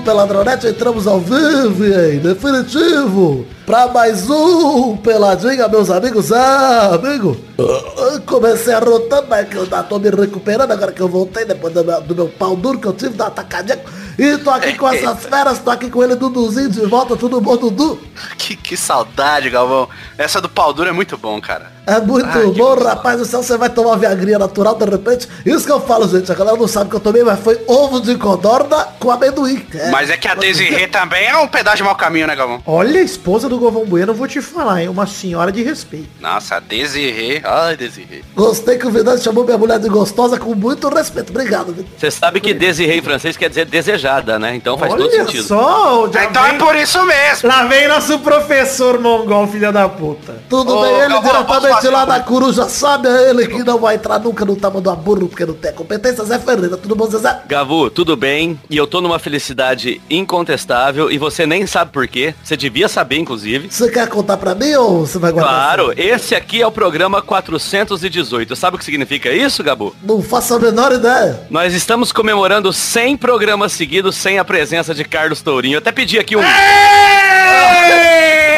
Peladronete, entramos ao vivo e definitivo para mais um Peladinha, meus amigos. Ah, amigo, eu comecei arrotando, mas que eu ainda tô me recuperando agora que eu voltei depois do meu, do meu pau duro que eu tive da atacadinha. E tô aqui com essas feras, tô aqui com ele, Duduzinho, de volta, tudo bom, Dudu? Que, que saudade, Galvão. Essa do pau duro é muito bom, cara. É muito que bom, gostoso. rapaz do céu, você vai tomar viagrinha natural de repente. Isso que eu falo, gente, a galera não sabe que eu tomei, mas foi ovo de codorna com amendoim. É. Mas é que a Desirê também é um pedaço de mau caminho, né, Galvão? Olha, a esposa do Govão Bueno, eu vou te falar, hein? Uma senhora de respeito. Nossa, a Desirê. Ai, Desirê. Gostei que o Vidante chamou minha mulher de gostosa com muito respeito. Obrigado, Vidante. Você sabe que desirei em francês quer dizer desejada, né? Então faz todo Olha sentido. só, já Então é vem- por isso mesmo. Lá vem nosso professor mongol, filha da puta. Tudo Ô, bem, ele Galvão, diretamente fazer lá da coruja sabe, é ele que não vai entrar nunca no tamanho do burro porque não tem competência. Zé Ferreira, tudo bom, Zezé? Gavu, tudo bem? E eu tô numa felicidade incontestável e você nem sabe por quê. Você devia saber, inclusive. Você quer contar pra mim ou você vai guardar? Claro, esse aqui é o programa 418. Sabe o que significa isso, Gabu? Não faço a menor ideia. Nós estamos comemorando 100 programas seguidos sem a presença de Carlos Tourinho. Eu até pedi aqui um...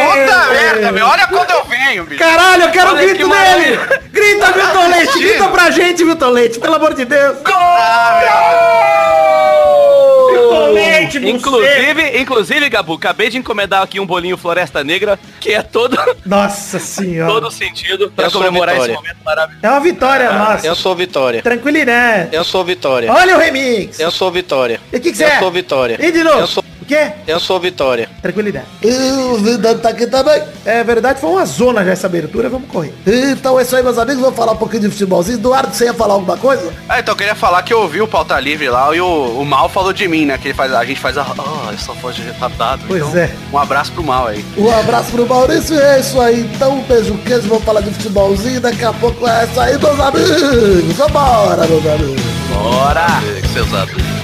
Puta merda, meu. Olha quando eu venho, bicho. Caralho, eu quero o Olha grito que dele! maravilha. Grita, Milton Leite! Grita pra gente, Milton Leite, pelo amor de Deus! Milton Leite, você! Inclusive, inclusive, Gabu, acabei de encomendar aqui um bolinho Floresta Negra, que é todo, Nossa senhora! todo sentido pra Eu comemorar esse momento maravilhoso. É uma vitória nossa. Eu sou Vitória. Tranquilo, né? Eu sou Vitória. Olha o remix! Eu sou Vitória. E o que que você Eu é? sou Vitória. E de novo? Eu O quê? eu sou Vitória. Tranquilidade. E o Vidante tá aqui também. É verdade, foi uma zona já essa abertura, vamos correr. Então é isso aí, meus amigos. Vamos falar um pouquinho de futebolzinho. Eduardo, você ia falar alguma coisa? Ah, então eu queria falar que eu ouvi o Pauta Livre lá e o, o Mal falou de mim, né? Que ele faz, a gente faz a... Ah, essa voz de retardado. Pois Então, é. Um abraço pro Mal aí. Um abraço pro Maurício e é isso aí. Então, um beijo, queijo. Vamos falar de futebolzinho. Daqui a pouco é isso aí, meus amigos. Vambora, meus amigos. Bora! Seus amigos.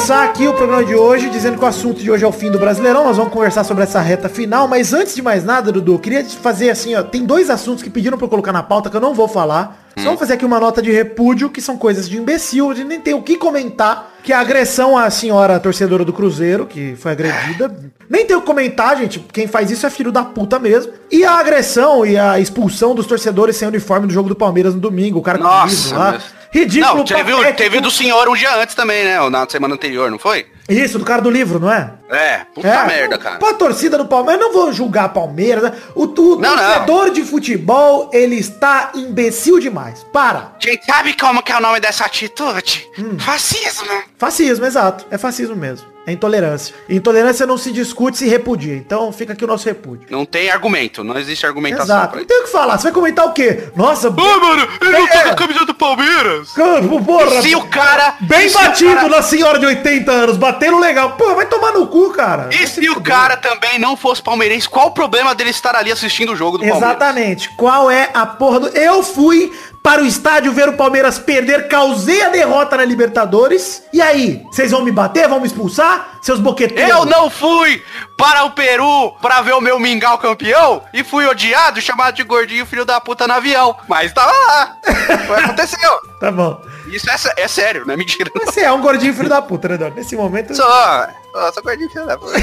Começar aqui o programa de hoje dizendo que o assunto de hoje é o fim do Brasileirão. Nós vamos conversar sobre essa reta final, mas antes de mais nada, Dudu, eu queria fazer assim, ó, tem dois assuntos que pediram pra eu colocar na pauta que eu não vou falar. Só vou fazer aqui uma nota de repúdio, que são coisas de imbecil, a gente nem tem o que comentar, que é a agressão à senhora torcedora do Cruzeiro, que foi agredida. Nem tem o que comentar, gente, quem faz isso é filho da puta mesmo. E a agressão e a expulsão dos torcedores sem uniforme do jogo do Palmeiras no domingo, o cara com Nossa, livro lá. Ridículo, Não, teve, patético. teve do senhor um dia antes também, né? Na semana anterior, não foi? Isso, do cara do livro, não é? É, puta é, merda, cara. Pra torcida do Palmeiras, eu não vou julgar a Palmeiras. né? O, o Não, não. torcedor de futebol, ele está imbecil demais. Para. Gente, sabe como que é o nome dessa atitude? Fascismo. Fascismo, exato. É fascismo mesmo. É intolerância. Intolerância não se discute, se repudia. Então fica aqui o nosso repúdio. Não tem argumento, não existe argumentação Exato. pra Não tem o que falar. Você vai comentar o quê? Nossa, Ah, mano, ele não tá com a camisa do Palmeiras. campo, porra. Se o cara... Bem se batido cara- na senhora de 80 anos. Batendo legal. Pô, vai tomar no cu, cara. E se o cara também não fosse palmeirense, qual o problema dele estar ali assistindo o jogo do Palmeiras? Exatamente. Qual é a porra do... Eu fui para o estádio ver o Palmeiras perder, causei a derrota na Libertadores. E aí? Vocês vão me bater? Vão me expulsar? Seus boqueteiros? Eu não fui para o Peru para ver o meu mingau campeão e fui odiado, chamado de gordinho filho da puta no avião. Mas tava lá. Foi aconteceu. Tá bom. Isso é, é sério, não é mentira. não. Você é um gordinho filho da puta, né, Eduardo? Nesse momento... Sou, sou gordinho filho da puta.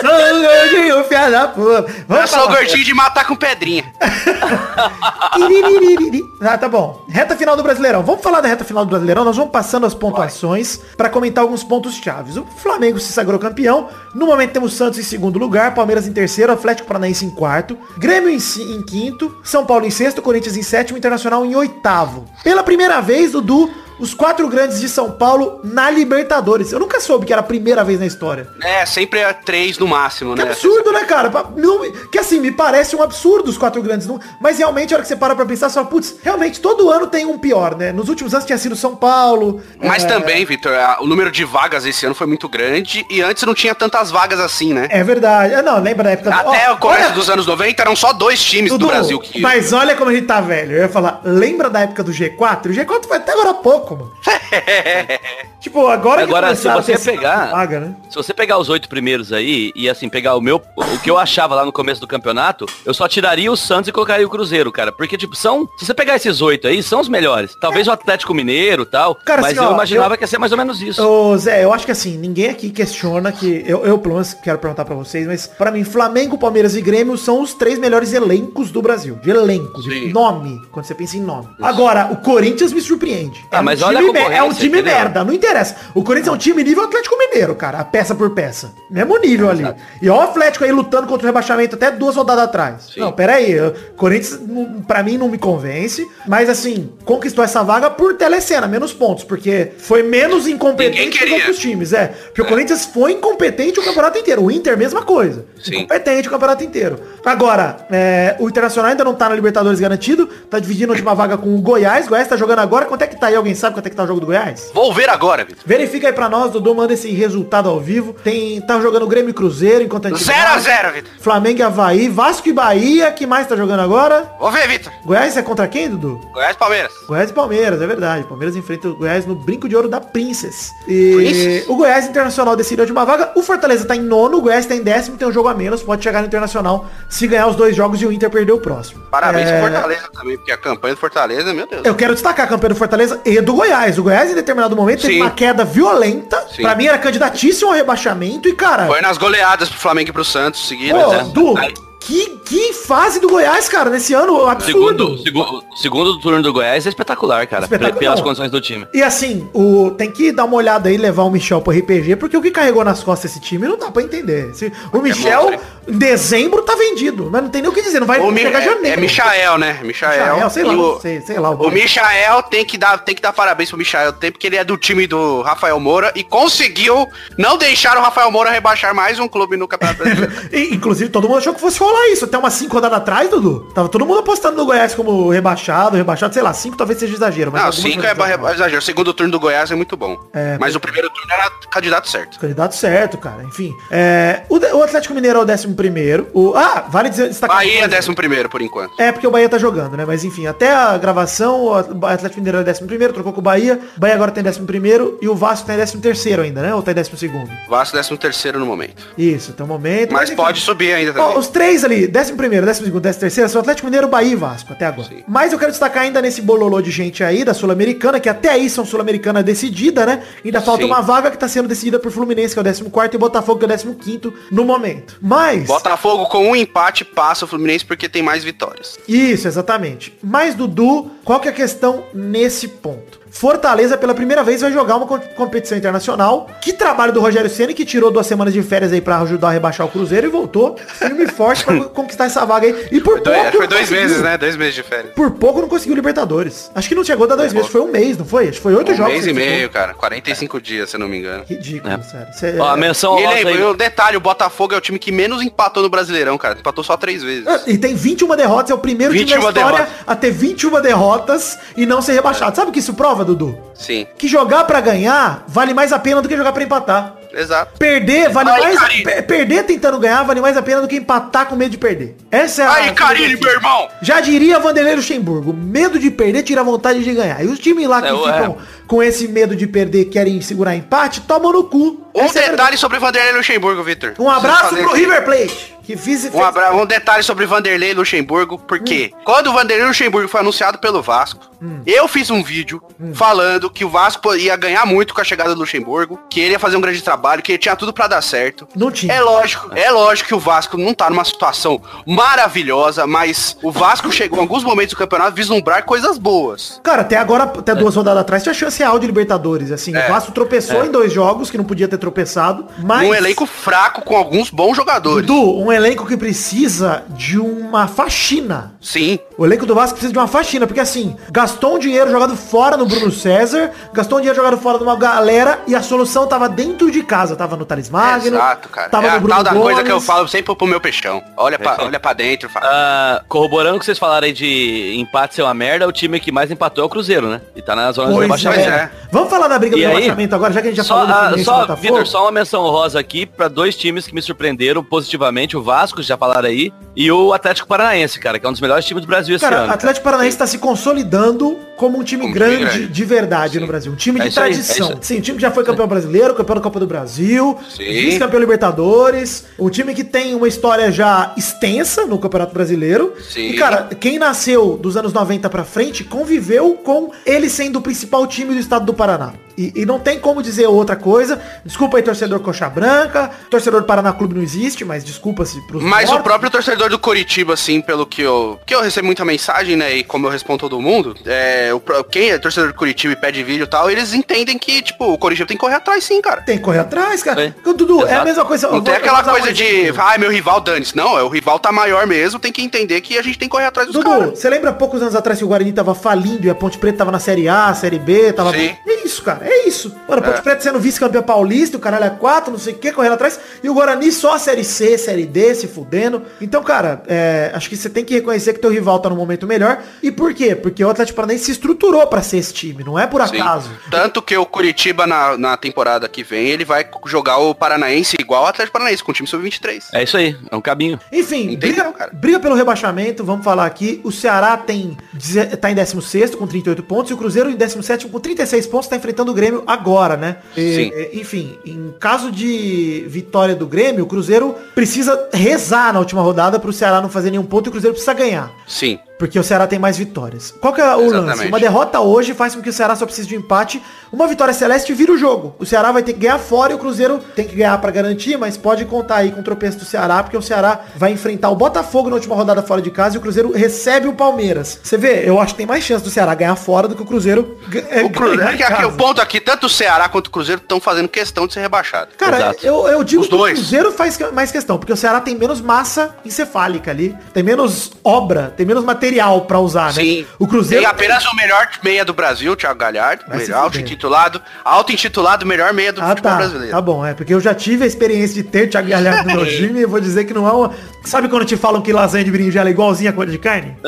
Sou um gordinho filho da puta. Eu Vamos sou falar. gordinho de matar com pedrinha. Ah, tá bom. Reta final do Brasileirão. Vamos falar da reta final do Brasileirão. Nós vamos passando as pontuações para comentar alguns pontos chaves. O Flamengo se sagrou campeão. No momento temos Santos em segundo lugar, Palmeiras em terceiro, Atlético Paranaense em quarto, Grêmio em, em quinto, São Paulo em sexto, Corinthians em sétimo, Internacional em oitavo. Pela primeira vez, Dudu, os quatro grandes de São Paulo na Libertadores. Eu nunca soube que era a primeira vez na história. É, sempre é três no máximo, Que né? absurdo, né, cara? Não- que assim, me parece um absurdo os quatro grandes. não- mas realmente, a hora que você para pra pensar, você fala, putz, realmente todo ano tem um pior, né? Nos últimos anos tinha sido São Paulo. Mas é, também, Vitor, o número de vagas esse ano foi muito grande e antes não tinha tantas vagas assim, né? É verdade. Ah, Não, lembra da época Até Ó, o começo olha, dos anos 90 eram só dois times Dudu, do Brasil que. Mas olha como a gente tá velho. Eu ia falar, lembra da época do G4? O G4 foi até agora há mano. tipo, agora que Agora, se você pegar- Vaga, né? Se você pegar os oito primeiros aí e assim, pegar o meu. O que eu achava lá no começo do campeonato, eu só tiraria o Santos e colocaria o Cruzeiro, cara. Porque, tipo, são. Se você pegar esses oito aí, são os melhores. Talvez o Atlético Mineiro e tal. Cara, mas assim, eu ó, imaginava eu- que ia ser mais ou menos isso. Ô, Zé, eu acho que assim, ninguém aqui questiona que. Eu, eu pelo menos quero perguntar pra vocês, mas pra mim, Flamengo, Palmeiras e Grêmio são os três melhores elencos do Brasil. De elenco, de Sim. nome, quando você pensa em nome. Agora, o Corinthians me surpreende. Ah, um mas olha a time me- É um time entendeu? merda, não interessa. O Corinthians é um time nível Atlético Mineiro, cara, a peça por peça. Mesmo nível ali. E ó o Atlético aí lutando contra o rebaixamento até duas rodadas atrás. Sim. Não, pera aí. o Corinthians, pra mim, não me convence. Mas assim, conquistou essa vaga por telecena, menos pontos. Porque foi menos incompetente que os outros times. É. Porque o Corinthians foi incompetente o campeonato inteiro. O Inter, mesma coisa. Sim. Incompetente o campeonato inteiro. Agora, é, o Internacional ainda não tá na Libertadores garantido. Tá dividindo a última vaga com o Goiás. Goiás tá jogando agora. Quanto é que tá aí? Alguém sabe quanto é que tá o jogo do Goiás? Vou ver agora, Vitor. Verifica aí pra nós, Dudu, manda esse resultado ao vivo. Tem, tá jogando Grêmio e Cruzeiro enquanto a gente 0 a 0 Vitor. Flamengo e Havaí, Vasco e Bahia, que mais tá jogando agora? Vou ver, Vitor. Goiás é contra quem, Dudu? Goiás e Palmeiras. Goiás e Palmeiras, é verdade. Palmeiras enfrenta o Goiás no brinco de ouro da Princess. E Princess? o Goiás Internacional decidiu a última vaga. O Fortaleza tá em nono, o Goiás tá em décimo, tem um jogo a menos. Pode chegar no Internacional se ganhar os dois jogos e o Inter perder o próximo. Parabéns É, pro Fortaleza também, porque a campanha do Fortaleza, meu Deus. Eu quero destacar a campanha do Fortaleza e do Goiás. O Goiás, em determinado momento, teve Sim. uma queda violenta. Sim. Pra mim, era candidatíssimo ao rebaixamento. E, cara, Foi nas goleadas pro Flamengo e pro Santos seguidas, pô, né? Du, Aí- que, que fase do Goiás, cara, nesse ano absurdo. Segundo, segundo, segundo turno do Goiás é espetacular, cara. Espetacular. pe- Pelas condições do time. E assim, o, tem que dar uma olhada aí, levar o Michel pro RPG, porque o que carregou nas costas esse time não dá pra entender. O Michel, monstro, hein? Em dezembro, tá vendido. Mas não tem nem o que dizer, não vai O Mi- chegar é, janeiro. é Michael, né? Michael. Michael, sei lá, o, sei, sei lá. o Michael tem que, dar, tem que dar parabéns pro Michael, tem, porque ele é do time do Rafael Moura e conseguiu não deixar o Rafael Moura rebaixar mais um clube no Campeonato Brasileiro. Inclusive, todo mundo achou que fosse rolar isso. Até umas 5 rodadas atrás, Dudu. Tava todo mundo apostando no Goiás como rebaixado, rebaixado, sei lá, 5 talvez seja exagero. Mas não, algumas 5 é coisas- barra- exagero. O segundo turno do Goiás é muito bom. É, mas o primeiro turno era candidato certo. Candidato certo, cara. Enfim. É, o, o Atlético Mineiro é o décimo primeiro. O, ah, vale dizer, destacar. Bahia é décimo primeiro, por enquanto. É, porque o Bahia tá jogando, né? Mas enfim, até a gravação, o Atlético Mineiro é 11 primeiro, trocou com o Bahia. O Bahia agora tem 11 primeiro e o Vasco tem 13 terceiro ainda, né? Ou tem 12 segundo? Vasco décimo terceiro no momento. Isso, tem um momento. Mas enfim. pode subir ainda Ó, também. os três ali, 11 primeiro, 12 segundo, 13 terceiro, são Atlético Mineiro, Bahia e Vasco, até agora. Sim. Mas eu quero destacar ainda nesse bololô de gente aí, da Sul-Americana, que até aí são Sul-Americana decidida, né? Ainda falta Sim. uma vaga que tá sendo decidida por Fluminense, que é o 14 e Botafogo, que é o 15 no momento. Mas... Botafogo com um empate passa o Fluminense porque tem mais vitórias. Isso, exatamente. Mas, Dudu, qual que é a questão nesse ponto? Fortaleza, pela primeira vez, vai jogar uma co- competição internacional. Que trabalho do Rogério Ceni que tirou duas semanas de férias aí pra ajudar a rebaixar o Cruzeiro e voltou firme e forte pra conquistar essa vaga aí. E por Dois- pouco foi não dois conseguiu. meses, né? Dois meses de férias. Por pouco não conseguiu Libertadores. Acho que não chegou a dar dois meses, foi um mês, não foi? Acho que foi oito Um jogos. mês que e ele ficou. meio, cara. 45 dias, se eu não me engano. Ridículo, É. sério. Cê- Ó, a menção E lembra, aí. um detalhe, o Botafogo é o time que menos empatou no Brasileirão, cara. Empatou só três vezes. Ah, E tem 21 derrotas, é o primeiro time da 21 história derrotas. a ter 21 derrotas e não ser rebaixado. Sabe o que isso prova, Dudu? Sim, Que jogar pra ganhar vale mais a pena do que jogar pra empatar. exato. Perder vale Ai, mais. Perder tentando ganhar vale mais a pena do que empatar com medo de perder. Essa é a. Aí, Karine, meu irmão! Já diria Vanderlei Luxemburgo, medo de perder tira a vontade de ganhar. E os times lá que É, ficam com esse medo de perder, querem segurar empate, tomam no cu. Um Essa é detalhe sobre Vanderlei Luxemburgo, Vitor. Um abraço pro. River Plate, que fiz Um, abra... um detalhe sobre Vanderlei Luxemburgo, porque quando o Vanderlei Luxemburgo foi anunciado pelo Vasco, eu fiz um vídeo falando que o Vasco ia ganhar muito com a chegada do Luxemburgo, que ele ia fazer um grande trabalho, que tinha tudo pra dar certo. Não tinha. É lógico, é lógico que o Vasco não tá numa situação maravilhosa, mas o Vasco chegou em alguns momentos do campeonato a vislumbrar coisas boas. Cara, até agora, até duas rodadas atrás, tinha chance real de Libertadores. Assim, É. o Vasco tropeçou em dois jogos que não podia ter tropeçado. Mas. Um elenco fraco com alguns bons jogadores. Dudu, um elenco que precisa de uma faxina. Sim. O elenco do Vasco precisa de uma faxina, porque assim, gastou um dinheiro jogado fora no Bruno César, gastou um dinheiro jogado fora de uma galera e a solução tava dentro de casa, tava no Thales Magno, Exato, cara. tava é no a Bruno tal da coisa Gomes. que eu falo sempre pro meu peixão. Olha pra, olha pra dentro, fala. Ah, corroborando o que vocês falaram aí de empate ser uma merda, o time que mais empatou é o Cruzeiro, né? E tá na zona de Pois rebaixamento. Pois é. É. Vamos falar da briga do E aí, rebaixamento agora, já que a gente já Só, falou do Fluminense só Botafogo. Vitor, só uma menção rosa aqui pra dois times que me surpreenderam positivamente, o Vasco, já falaram aí, e o Atlético Paranaense, cara, que é um dos melhores times do Brasil esse Cara, ano. o Atlético Paranaense está se consolidando como um time um time grande, grande. de verdade no Brasil. Um time É de isso aí, tradição. é. Sim, um time que já foi campeão brasileiro, campeão da Copa do Brasil, Sim. vice-campeão Libertadores. Um time que tem uma história já extensa no Campeonato Brasileiro. Sim. E, cara, quem nasceu dos anos 90 pra frente conviveu com ele sendo o principal time do estado do Paraná. E, e não tem como dizer outra coisa. Desculpa aí, torcedor Coxa Branca. Torcedor do Paraná Clube não existe, mas desculpa-se pros Mas o mortos. próprio torcedor do Coritiba, assim, pelo que eu. Que eu recebo muita mensagem, né? E como eu respondo todo mundo, é, o, quem é torcedor do Coritiba e pede vídeo e tal, eles entendem que, tipo, o Coritiba tem que correr atrás sim, cara. Tem que correr atrás, cara. É. Dudu, é a Exato. mesma coisa. eu Não vou- tem eu aquela coisa de, exemplo. ah, meu rival dane-se. Não, é o rival tá maior mesmo, tem que entender que a gente tem que correr atrás dos Dudu, você lembra poucos anos atrás que o Guarani tava falindo e a Ponte Preta tava na Série A, Série B, tava... Sim. É isso, cara, é isso. Mano, Ponte Preta sendo vice-campeão paulista, o caralho é 4, não sei o que, correndo atrás, e o Guarani só a Série C, Série D, se fudendo. Então, cara, é, acho que você tem que reconhecer que teu rival tá no momento melhor. E por quê? Porque o Atlético Paranaense se estruturou pra ser esse time, não é por Sim. acaso. Tanto que o Curitiba na, na temporada que vem, ele vai jogar o Paranaense igual o Atlético Paranaense, com o time sub-23. É isso aí, é um caminho. Enfim, briga, briga pelo rebaixamento, vamos falar aqui. O Ceará tem tá em 16 com 38 pontos e o Cruzeiro em 17 com 36 pontos, tá enfrentando o Grêmio agora, né? E, Sim. é, enfim, em caso de vitória do Grêmio, o Cruzeiro precisa rezar na última rodada pro Ceará não fazer nenhum ponto e o Cruzeiro precisa ganhar. Sim. Porque o Ceará tem mais vitórias. Qual que é o lance? Exatamente. Uma derrota hoje faz com que o Ceará só precise de um empate. Uma vitória celeste vira o jogo. O Ceará vai ter que ganhar fora e o Cruzeiro tem que ganhar pra garantir, mas pode contar aí com o tropeço do Ceará, porque o Ceará vai enfrentar o Botafogo na última rodada fora de casa e o Cruzeiro recebe o Palmeiras. Você vê, eu acho que tem mais chance do Ceará ganhar fora do que o Cruzeiro é, O, Cruzeiro, ganhar em aqui, o ponto aqui, tanto o Ceará quanto o Cruzeiro estão fazendo questão de ser rebaixado. Cara, Exato. eu, eu digo Os que dois. o Cruzeiro faz que- mais questão, porque o Ceará tem menos massa encefálica ali, tem menos obra, tem menos material pra usar, né? Sim. O Cruzeiro Tem apenas o melhor meia do Brasil, Thiago Galhardo. Melhor, fuder. auto-intitulado. Auto-intitulado, melhor meia do Ah, futebol tá. brasileiro. Tá bom, é. Porque eu já tive a experiência de ter Thiago Galhardo no meu time e vou dizer que não é uma... Sabe quando te falam que lasanha de berinjela é igualzinha a coisa de carne?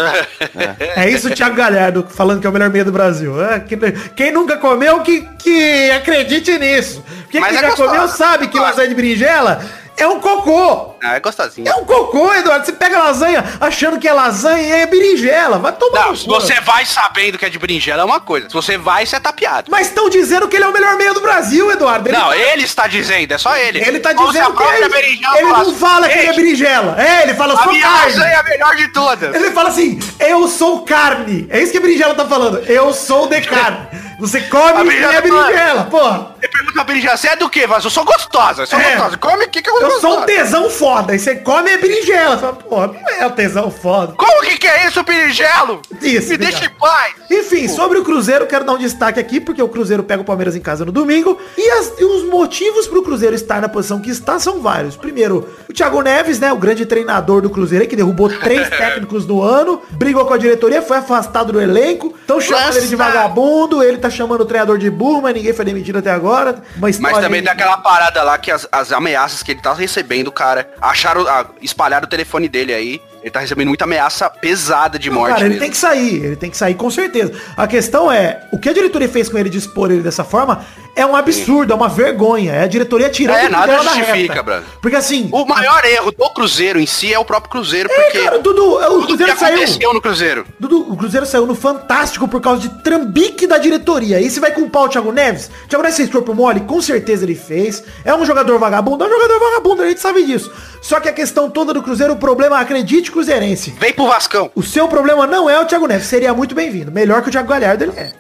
É isso o Thiago Galhardo falando que é o melhor meia do Brasil. É, que- quem nunca comeu, que, que acredite nisso. Quem é já gostoso. comeu sabe que lasanha de berinjela é um cocô. Ah, é gostosinho. É um cocô, Eduardo. Você pega lasanha achando que é lasanha e é berinjela. Vai tomar Não, você vai sabendo que é de berinjela é uma coisa. Se você vai, você é tapeado. Mas estão dizendo que ele é o melhor meia do Brasil, Eduardo. Ele Não, ele está dizendo, é só ele. Ele tá a dizendo que ele, berinjela ele não fala que ele é "Ei, berinjela. É, ele fala, minha carne. lasanha é a melhor de todas. Ele fala assim, eu sou carne. É isso que a berinjela tá falando. Eu sou de carne. Você come A e berinjela é berinjela, porra. Você pergunta a berinjela, você é do quê? Mas eu sou gostosa, eu sou É. gostosa. Come o que que eu Eu gostosa? sou um tesão foda. E você come é berinjela. Você fala, porra, não é o tesão foda. Como que que é isso, berinjelo? Isso, Me obrigado. deixa em paz. Enfim, sobre o Cruzeiro, quero dar um destaque aqui, porque o Cruzeiro pega o Palmeiras em casa no domingo. E, as- e os motivos pro Cruzeiro estar na posição que está são vários. Primeiro, o Thiago Neves, né? O grande treinador do Cruzeiro, que derrubou três técnicos no ano, brigou com a diretoria, foi afastado do elenco. Estão chamando Nossa. ele de vagabundo, ele tá chamando o treinador de burro, mas ninguém foi demitido até agora. Mas também tem aquela parada lá que as, as ameaças que ele tá recebendo, cara, acharam, ah, espalharam o telefone dele aí. Ele tá recebendo muita ameaça pesada de morte. Cara, ele mesmo. tem que sair, ele tem que sair com certeza. A questão é, o que a diretoria fez com ele de expor ele dessa forma é um absurdo, é uma vergonha. É a diretoria tirando É, o nada dela da justifica, reta. brother. Porque assim, O maior erro do Cruzeiro em si é o próprio Cruzeiro, é, porque cara, Dudu, o tudo que Cruzeiro saiu. aconteceu no Cruzeiro. Dudu, o Cruzeiro saiu no Fantástico por causa de trambique da diretoria. E você vai culpar o Thiago Neves? O Thiago Neves fez corpo mole? Com certeza ele fez. É um jogador vagabundo? É um jogador vagabundo, a gente sabe disso. Só que a questão toda do Cruzeiro, o problema, acredite, Cruzeirense. Vem pro Vascão. O seu problema não é o Thiago Neves, seria muito bem-vindo. Melhor que o Thiago Galhardo ele é.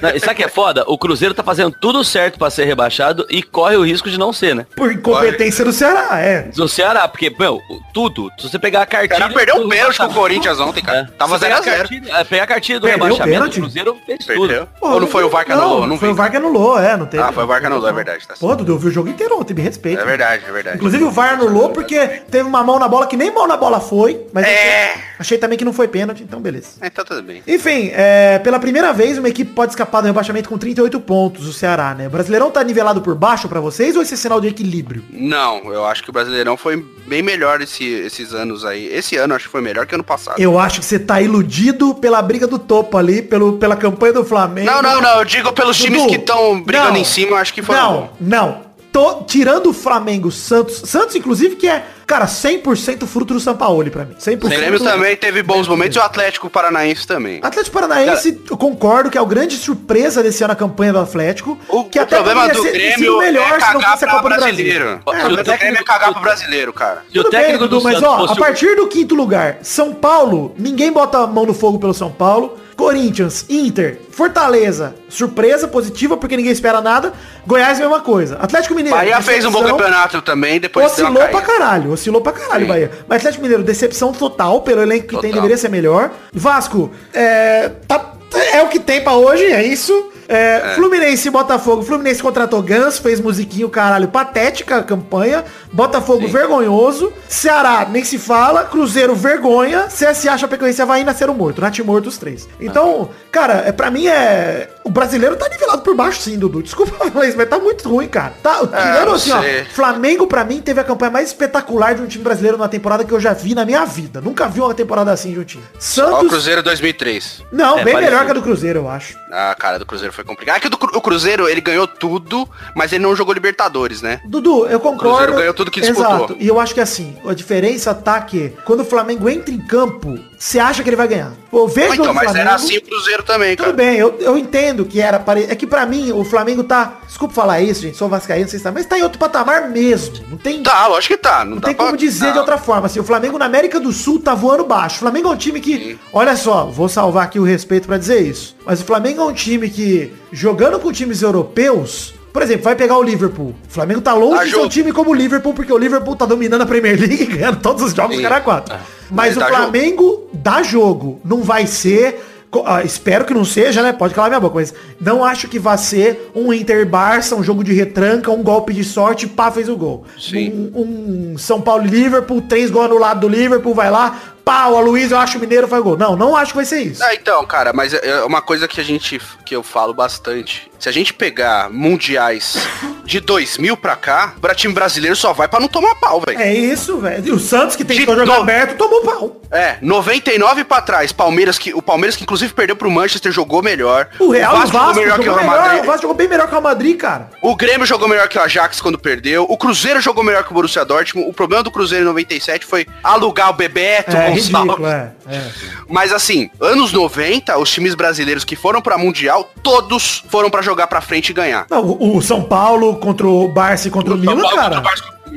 Não, e sabe o que é foda? O Cruzeiro tá fazendo tudo certo pra ser rebaixado e corre o risco de não ser, né? Por incompetência do Ceará, é. Do Ceará, porque, meu, tudo. Se você pegar a O cartilha... cara perdeu do um pênalti com o Corinthians ontem, cara. É. Tava Se pegar a 0x0. cartilha- é, Pegar a cartilha do Perdeu o rebaixamento, pênalti? o Cruzeiro fez Perdeu. tudo. Porra, Ou não foi o VAR que anulou? Não foi vi. o VAR que anulou, é, não teve. Ah, foi o VAR que anulou, é verdade. Tá Pô, Dudu, eu vi o jogo inteiro ontem, me respeita. É verdade, é verdade. Inclusive o VAR anulou porque teve uma mão na bola que nem mão na bola foi, mas É. achei, também que não foi pênalti, então beleza. É, tá tudo bem. Enfim, é, pela primeira vez uma equipe pode escapar do rebaixamento com 38 pontos, o Ceará, né? O Brasileirão tá nivelado por baixo pra vocês ou esse é sinal de equilíbrio? Não, eu acho que o Brasileirão foi bem melhor esse- esses anos aí. Esse ano acho que foi melhor que ano passado. Eu acho que você tá iludido pela briga do topo ali, pelo, pela campanha do Flamengo. Não, não, não. Eu digo pelos Dudu, times que estão brigando não, em cima, eu acho que foi Não, bom. não. Tô, tirando o Flamengo, Santos, Santos inclusive que é, cara, 100% fruto do Sampaoli pra mim. 100%. O Grêmio também teve bons momentos e o Atlético Paranaense também. Atlético Paranaense, eu concordo que é a grande surpresa desse ano a campanha do Atlético. O, que o problema poderia do ser- Grêmio é se não cagar fosse a pra Copa do Brasil. brasileiro. É, o problema do Grêmio é cagar pro brasileiro, cara. Se o Tudo bem, técnico Dudu, do mas Santos ó, a o- partir do quinto lugar, São Paulo, ninguém bota a mão no fogo pelo São Paulo. Corinthians, Inter, Fortaleza, surpresa positiva porque ninguém espera nada. Goiás, mesma coisa. Atlético Mineiro. Bahia fez um bom decepção. campeonato também, depois Oscilou pra caralho, oscilou pra caralho, Sim. Bahia. Mas Atlético Mineiro, decepção total, pelo elenco que tem, Total. deveria ser melhor. Vasco, é, tá- é o que tem pra hoje, é isso. É, Fluminense e Botafogo. Fluminense contratou Gans, fez musiquinho, caralho, patética a campanha. Botafogo vergonhoso. Ceará, nem se fala. Cruzeiro, vergonha. CSA, Chapecoense, Havaí nasceram morto. Nat morto os três. Então, cara, é, pra mim é... O brasileiro tá nivelado por baixo sim, Dudu. Desculpa falar isso, mas tá muito ruim, cara. Tá, tirando não assim, ó, sei. Flamengo, pra mim, teve a campanha mais espetacular de um time brasileiro na temporada que eu já vi na minha vida. Nunca vi uma temporada assim de um time. Ó, o Santos. Cruzeiro 2003. Não, É, bem parecido. melhor que a do Cruzeiro, eu acho. Ah, cara, do Cruzeiro foi complicado. É que o, o Cruzeiro, ele ganhou tudo, mas ele não jogou Libertadores, né? Dudu, eu concordo. Cruzeiro ganhou tudo que disputou. Exato. E eu acho que assim, a diferença tá que quando o Flamengo entra em campo, você acha que ele vai ganhar. Eu vejo então, o mas Flamengo. era assim o Cruzeiro também, Tudo cara. bem, eu, eu entendo que era pare... É que pra mim, o Flamengo tá. Desculpa falar isso, gente. Sou vascaíno, vocês sabem, mas tá em outro patamar mesmo. Não tem. Tá, lógico que tá. Não, Não tem pra- como dizer não. de outra forma. Assim, o Flamengo na América do Sul tá voando baixo. O Flamengo é um time que, olha só, vou salvar aqui o respeito pra dizer isso. Mas o Flamengo é um time que, jogando com times europeus, por exemplo, vai pegar o Liverpool. O Flamengo tá longe Tá de ser um jogo. time como o Liverpool, porque o Liverpool tá dominando a Premier League ganhando todos os jogos, cara quatro. Mas Mas o dá Flamengo dá jogo. Não vai ser. ah, espero que não seja, né? Pode calar minha boca, mas não acho que vai ser um Inter Barça, um jogo de retranca, um golpe de sorte, pá, fez o gol. Sim. Um, um São Paulo e Liverpool, três gols no lado do Liverpool, vai lá, pá, o Aloysio, eu acho o Mineiro faz gol. Não, não acho que vai ser isso. Ah, então, cara, mas é é uma coisa que a gente, que eu falo bastante. Se a gente pegar mundiais de 2000 pra cá, pra time brasileiro só vai pra não tomar pau, velho. É isso, velho. E o Santos, que tentou De jogar novo. aberto, tomou pau. É, 99 pra trás, Palmeiras que o Palmeiras que inclusive perdeu pro Manchester jogou melhor. O Real, o Vasco, jogou melhor que o Real Madrid. o Vasco jogou bem melhor que o Madrid, cara. O Grêmio jogou melhor que o Ajax quando perdeu. O Cruzeiro jogou melhor que o Borussia Dortmund. O problema do Cruzeiro em 97 foi alugar o Bebeto, É o. ridículo, é. é. Mas assim, anos 90, os times brasileiros que foram pra Mundial, todos foram pra jogar pra frente e ganhar. Não, o, o São Paulo contra o Barça e contra o, Milan, São Paulo cara.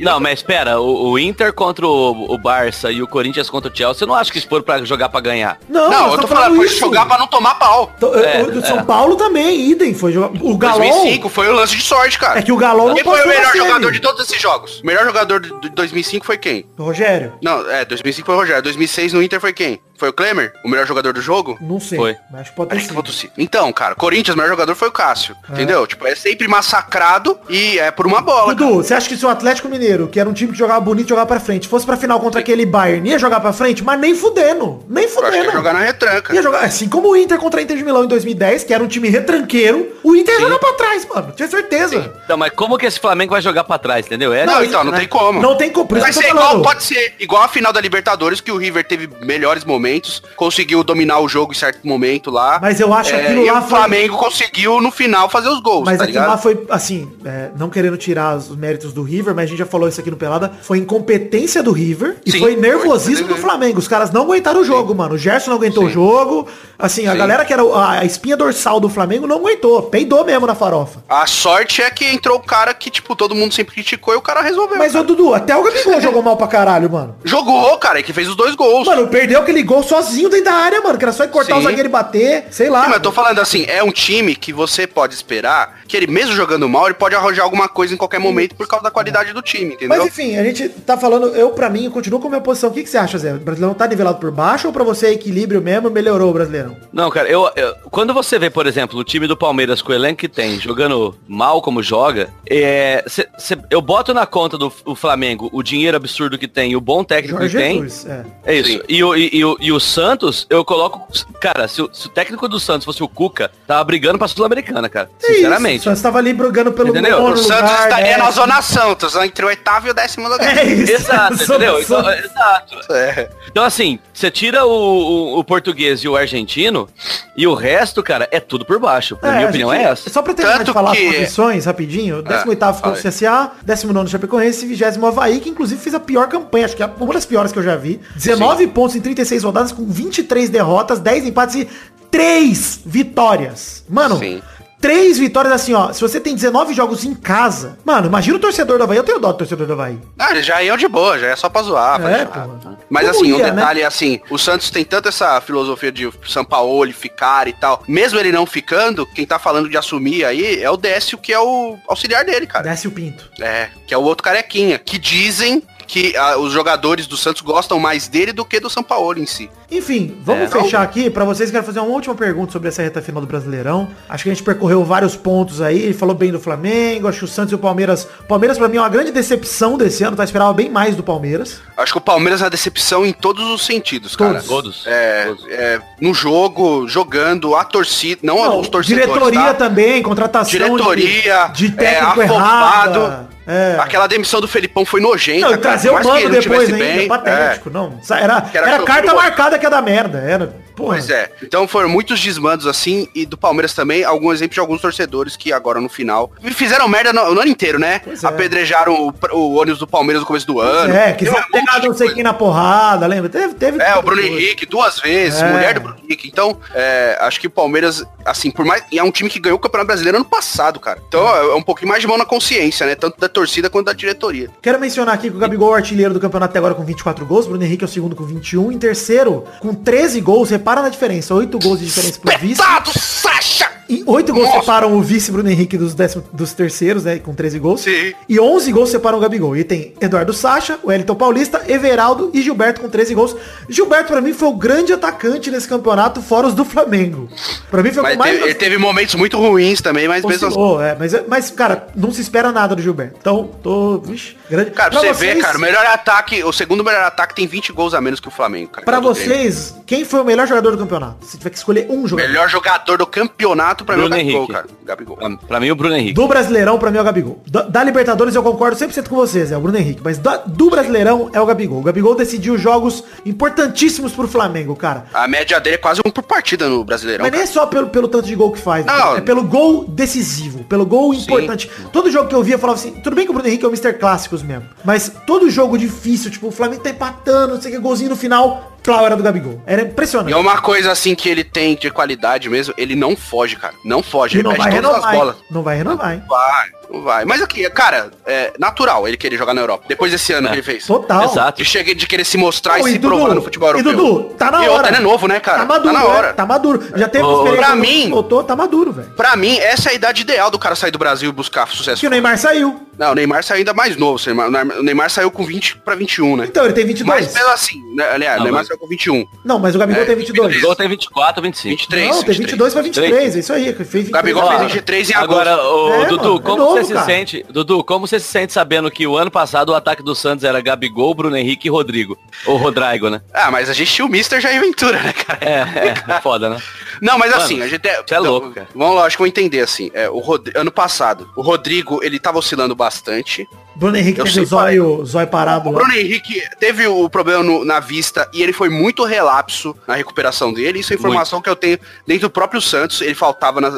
O. Não, mas espera, o, o Inter contra o, o Barça e o Corinthians contra o Chelsea, você não acha que eles foram pra jogar pra ganhar? Não, Não, eu tô falando, foi isso. jogar pra não tomar pau. Então, É, o do São Paulo também, idem. Foi jogar. O Galol. 2005 foi o lance de sorte, cara. É que o Galol não Quem foi o melhor jogador de todos esses jogos? O melhor jogador de de 2005 foi quem? Rogério, Não, é, 2005 foi o Rogério. 2006 no Inter foi quem? Foi o Klemer? O melhor jogador do jogo? não sei. Foi. Mas acho que pode ter Acho que sido. o. Então, cara, Corinthians, o melhor jogador foi o Cássio. Entendeu? Tipo, é sempre massacrado e é por uma bola. Dudu, você acha que se o Atlético Mineiro, que era um time que jogava bonito, jogava pra frente, fosse pra final contra aquele Bayern, ia jogar pra frente? Mas nem fudendo. Nem fudendo. ia jogar na retranca. Ia jogar, assim como o Inter contra a Inter de Milão em 2010, que era um time retranqueiro, o Inter ia jogar pra trás, mano. Tinha certeza. Então, mas como que esse Flamengo vai jogar pra trás, entendeu? É, Não, então, não tem como. Não tem como. Vai ser igual, pode ser igual a final da Libertadores, que o River teve melhores momentos, conseguiu dominar o jogo em certo momento lá. Mas eu acho que aquilo e lá o foi- Flamengo conseguiu no final fazer os gols, Mas tá aquilo ligado? lá foi, assim, é, não querendo tirar os méritos do River, mas a gente já falou isso aqui no Pelada, foi incompetência do River e Sim, foi nervosismo foi. do Flamengo. Os caras não aguentaram o jogo, mano. O Gerson não aguentou o Sim. jogo. Assim, a Sim. galera que era a, espinha dorsal do Flamengo não aguentou. Peidou mesmo na farofa. A sorte é que entrou o cara que, tipo, todo mundo sempre criticou e o cara resolveu. Mas, ô cara. Dudu, até o Gabigol jogou mal pra caralho, mano. Jogou, cara, e que fez os dois gols. Mano, perdeu aquele gol sozinho dentro da área, mano. Que era só ir cortar Sim. o zagueiro e bater, sei lá. Sim, mas eu tô falando assim, é um time que você pode esperar que ele, mesmo jogando mal, ele pode arrojar alguma coisa em qualquer momento por causa da qualidade do time, entendeu? Mas enfim, a gente tá falando, eu pra mim, eu continuo com a minha posição. O que, que você acha, Zé? O Brasileirão tá nivelado por baixo ou pra você é equilíbrio mesmo, melhorou o Brasileirão? Não, cara, eu, eu- quando você vê, por exemplo, o time do Palmeiras com o elenco que tem, jogando mal como joga, é, cê- cê- eu boto na conta do o Flamengo o dinheiro absurdo que tem e o bom técnico Jorge que tem. Jesus, é. É isso. E o, e, e o, e o Santos, eu coloco. Cara, se o, se o técnico do Santos fosse o Cuca, tava brigando pra Sul-Americana, cara. É Sinceramente. Isso, Você estava ali brigando pelo Entendeu? o Santos lugar, estaria na décimo. zona Santos, entre o oitavo e o décimo lugar. É isso. Exato, entendeu? Então, exato. É. Então, assim, você tira o, o, o português e o argentino, e o resto, cara, é tudo por baixo. Na É, minha opinião gente- é essa. Só pra terminar de Tanto falar que- as posições, rapidinho. 18º ficou o. CSA, 19º Chapecoense, 20 Havaí, que inclusive fez a pior campanha, acho que é uma das piores que eu já vi. 19 pontos em 36 rodadas, com 23 derrotas, 10 empates e 3 vitórias. Mano, Sim. Três vitórias assim, ó. Se você tem 19 jogos em casa, mano, imagina o torcedor do Havaí. Eu tenho dó do torcedor do Havaí. Ah, eles já iam de boa, já é só pra zoar. É, churrasco. Mas Como assim, um ia, né? detalhe é assim, o Santos tem tanto essa filosofia de São Paulo ficar e tal. Mesmo ele não ficando, quem tá falando de assumir aí é o Décio, que é o auxiliar dele, cara. Desce o pinto. É, que é o outro carequinha, que dizem que ah, os jogadores do Santos gostam mais dele do que do São Paulo em si. Enfim, vamos É. fechar aqui. Pra vocês, quero fazer uma última pergunta sobre essa reta final do Brasileirão. Acho que a gente percorreu vários pontos aí. Ele falou bem do Flamengo. Acho que o Santos e o Palmeiras. Palmeiras, pra mim, é uma grande decepção desse ano. Tá? Esperava bem mais do Palmeiras. Acho que o Palmeiras é uma decepção em todos os sentidos, cara. Todos. Todos. É, Todos. é, no jogo, jogando, a torcida, não, Não, os torcedores, diretoria tá? também, contratação Diretoria, de, de é, técnico afobado. errado. É. Aquela demissão do Felipão foi nojenta. Não, cara. trazer Por o mano não depois ainda, bem, patético, não. Sa- Era, era era, carta marcada que é da merda, era. Porra. Pois é. Então foram muitos desmandos assim, e do Palmeiras também, algum exemplo de alguns torcedores que agora no final fizeram merda no, no ano inteiro, né? Pois é. Apedrejaram o, o ônibus do Palmeiras no começo do ano. É, quiser Teve monte pegar não sei quem na porrada, lembra? Teve, teve É, o Bruno coisa. Henrique duas vezes, É. mulher do Bruno Henrique. Então, é, acho que o Palmeiras, assim, por mais. E é um time que ganhou o Campeonato Brasileiro ano passado, cara. Então é um pouquinho mais de mão na consciência, né? Tanto da torcida quanto da diretoria. Quero mencionar aqui que o Gabigol é o artilheiro do campeonato até agora com 24 gols, Bruno Henrique é o segundo com 21, em terceiro com 13 gols, repara na diferença, 8 gols de diferença pro vice. Sacha! E 8 gols Nossa. separam o vice Bruno Henrique dos, décimo, dos terceiros, né, com 13 gols. Sim. E 11 gols separam o Gabigol. E tem Eduardo Sacha, o Elton Paulista, Everaldo e Gilberto com 13 gols. Gilberto, pra mim, foi o grande atacante nesse campeonato, fora os do Flamengo. Pra mim, foi o Mas que mais... teve- ele teve momentos muito ruins também, mas mesmo assim. Oscilou, é, mas, mas, cara, não se espera nada do Gilberto. Então, tô... Vixe, grande... Cara, pra você vocês- cara, o melhor ataque, o segundo melhor ataque tem 20 gols a menos que o Flamengo, cara. Pra é o vocês, quem foi o melhor jogador do campeonato? Se tiver que escolher um O jogador. melhor jogador do campeonato pra mim é o Bruno Gabigol, Henrique. cara. Gabigol. Pra, pra mim, o Bruno Henrique. Do Brasileirão, pra mim, é o Gabigol. Da, da Libertadores, eu concordo 100% com vocês, é o Bruno Henrique. Mas da- do Brasileirão, é o Gabigol. O Gabigol decidiu jogos importantíssimos pro Flamengo, cara. A média dele é quase um por partida no Brasileirão. Mas nem é cara. só pelo, pelo tanto de gol que faz. Não. É pelo gol decisivo, pelo gol importante. Todo jogo que eu via, eu falava assim, tudo bem que o Bruno Henrique é o Mr. Clássicos mesmo. Mas todo jogo difícil, tipo, o Flamengo tá empatando, não sei o que, golzinho no final, plau, era do Gabigol. Era impressionante. E é uma coisa assim que ele tem de qualidade mesmo, ele não foge, cara. Não foge, E ele não vai perde todas as renovar. Não vai renovar, hein? Vai, não vai. Mas aqui, cara, é natural ele querer jogar na Europa. Depois desse ano que ele fez. Total. Exato. De, chegar, de querer se mostrar Não, e se provar no futebol e europeu. Dudu, tá na E hora. outra, é novo, né, cara? Tá maduro, Tá na né? hora. Tá maduro. Já teve Ô, experiência. pra mim- Voltou, tá maduro, velho. Pra mim, essa é a idade ideal do cara sair do Brasil e buscar sucesso. Que o Neymar saiu. Não, o Neymar saiu ainda mais novo. o Neymar- O Neymar saiu com 20 pra 21, né? Então, ele tem 22. Mas mesmo assim, né? Aliás, o Neymar mas- saiu com 21. Não, mas o Gabigol É, tem O 22. Gabigol tem 24, 25. 23. Não, tem 22 pra 23, é isso aí. Fez 23. O Gabigol fez 23 em agosto. Agora, ô, É, Dudu, mano, é como novo, você se cara. sente? Dudu, como você se sente sabendo que o ano passado o ataque do Santos era Gabigol, Bruno Henrique e Rodrigo? Ou Rodrigo, né? Ah, mas a gente tinha o Mr. Jair Ventura, né, cara? É, é, foda, né? Não, mas Mano, assim, a gente é. você é louco, cara. Vamos lá, acho que eu vou entender assim. É, o Rod- Ano passado, o Rodrigo, ele tava oscilando bastante. Bruno Henrique Eu teve o zóio, zóio parado O lá. Bruno Henrique teve o problema no- na vista e ele foi muito relapso na recuperação dele. Isso é informação que eu tenho dentro do próprio Santos. Ele faltava nas-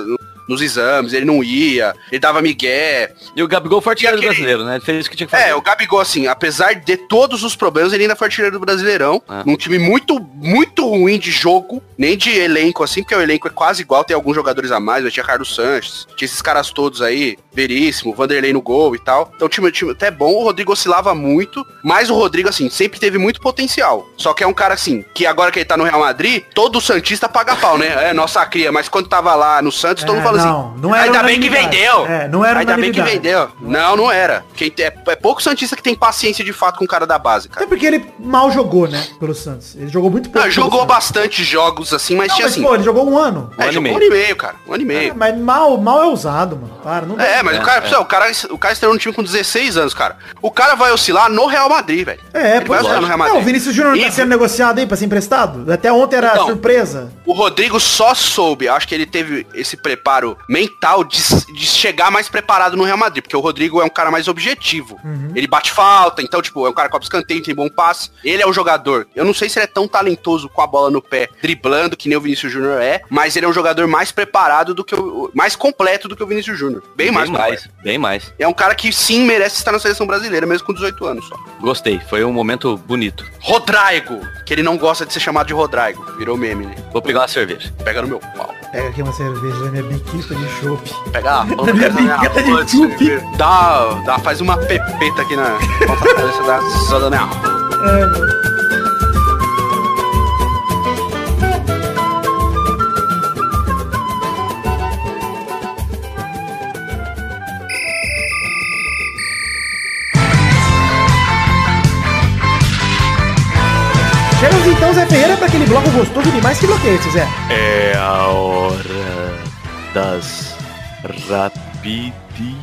nos exames, ele não ia, ele dava migué. E o Gabigol foi artilheiro aquele... brasileiro, né? Ele fez que tinha que é, fazer. É, o Gabigol, assim, apesar de todos os problemas, ele ainda foi artilheiro do Brasileirão. Ah. Um time muito, muito ruim de jogo, nem de elenco, assim, porque o elenco é quase igual, tem alguns jogadores a mais, mas tinha Carlos Sanches, tinha esses caras todos aí, Veríssimo, Vanderlei no gol e tal. Então o time, o time até bom, o Rodrigo oscilava muito, mas o Rodrigo, assim, sempre teve muito potencial. Só que é um cara, assim, que agora que ele tá no Real Madrid, todo Santista paga pau, né? É nossa cria, mas quando tava lá no Santos, é, todo mundo falando 12. Não, não era. Ainda bem que vendeu. É, não era Ainda bem que vendeu. Não, não era. Quem é, é pouco Santista que tem paciência de fato com o cara da base, cara. É porque ele mal jogou, né? Pelo Santos. Ele jogou muito pouco. Ah, jogou bastante jogos, assim, mas não, tinha mas, assim. Pô, ele jogou um ano. É, um é, ano jogou um ano e meio, cara. Um ano e é, meio. É, mas mal, mal é usado, mano. Para, não É, mas o cara, é. o cara, o cara estreou no time com 16 anos, cara. O cara vai oscilar no Real Madrid, velho. É, ele pois vai no Real Madrid. Não, o Vinícius Júnior não tá sendo negociado aí pra ser emprestado? Até ontem era então, surpresa. O Rodrigo só soube, acho que ele teve esse preparo mental de, de chegar mais preparado no Real Madrid, porque o Rodrigo é um cara mais objetivo. Uhum. Ele bate falta, então, tipo, é um cara cobra escanteio, tem bom passe. Ele é o jogador. Eu não sei se ele é tão talentoso com a bola no pé, driblando, que nem o Vinícius Júnior é, mas ele é um jogador mais preparado do que o. mais completo do que o Vinícius Júnior. Bem, mais, Bem completo. mais, bem mais. É um cara que sim merece estar na seleção brasileira, mesmo com 18 anos só. Gostei, foi um momento bonito. Rodrigo, que ele não gosta de ser chamado de Rodrigo. Virou meme, né? Vou pegar uma cerveja. Pega no meu pau. Pega aqui uma cerveja da minha biquita de chopp. Pega a Na minha biqueta de chupi. Dá, dá, faz uma pepeta aqui na ponta da cabeça da só da minha mano. Chegamos então, Zé Ferreira, para aquele bloco gostoso demais. Que esse, Zé? É a hora das rapidinhas.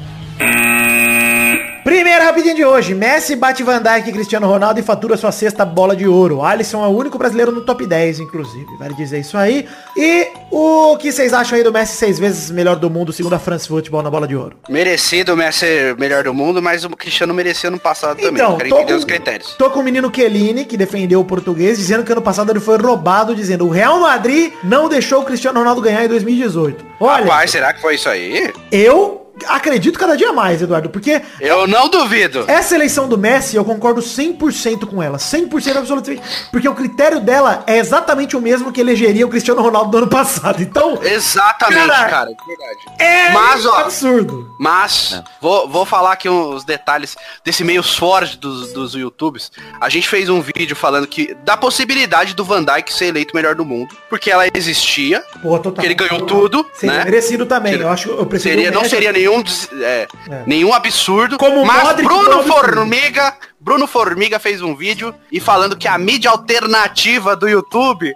Primeira rapidinha de hoje. Messi bate Van Dijk e Cristiano Ronaldo e fatura sua sexta bola de ouro. Alisson é o único brasileiro no top 10, inclusive. Vale dizer isso aí. E o que vocês acham aí do Messi seis vezes melhor do mundo, segundo a France Football na bola de ouro? Merecido o Messi ser melhor do mundo, mas o Cristiano mereceu no passado também. Então, Eu Quero tô entender com, os critérios. tô com o menino Chiellini, que defendeu o português, dizendo que ano passado ele foi roubado, dizendo o Real Madrid não deixou o Cristiano Ronaldo ganhar em 2018. Olha, Rapaz, será que foi isso aí? eu acredito cada dia mais, Eduardo, porque Eu não duvido. Essa eleição do Messi, eu concordo 100% com ela. 100% absolutamente. Porque o critério dela é exatamente o mesmo que elegeria o Cristiano Ronaldo do ano passado. Então, Exatamente, Cara, cara. de Verdade. é Mas, ó, absurdo. Mas, vou, vou falar aqui uns detalhes desse meio forte dos, dos YouTubes. A gente fez um vídeo falando que da possibilidade do Van Dijk ser eleito melhor do mundo, porque ela existia, Porra, total. porque ele ganhou tudo, Seria né? merecido também. Seria- eu acho que eu prefiro Seria, não seria nenhum, des- é, É. nenhum absurdo. Como mas Modric Bruno. Formiga, Bruno Formiga fez um vídeo e falando que a mídia alternativa do YouTube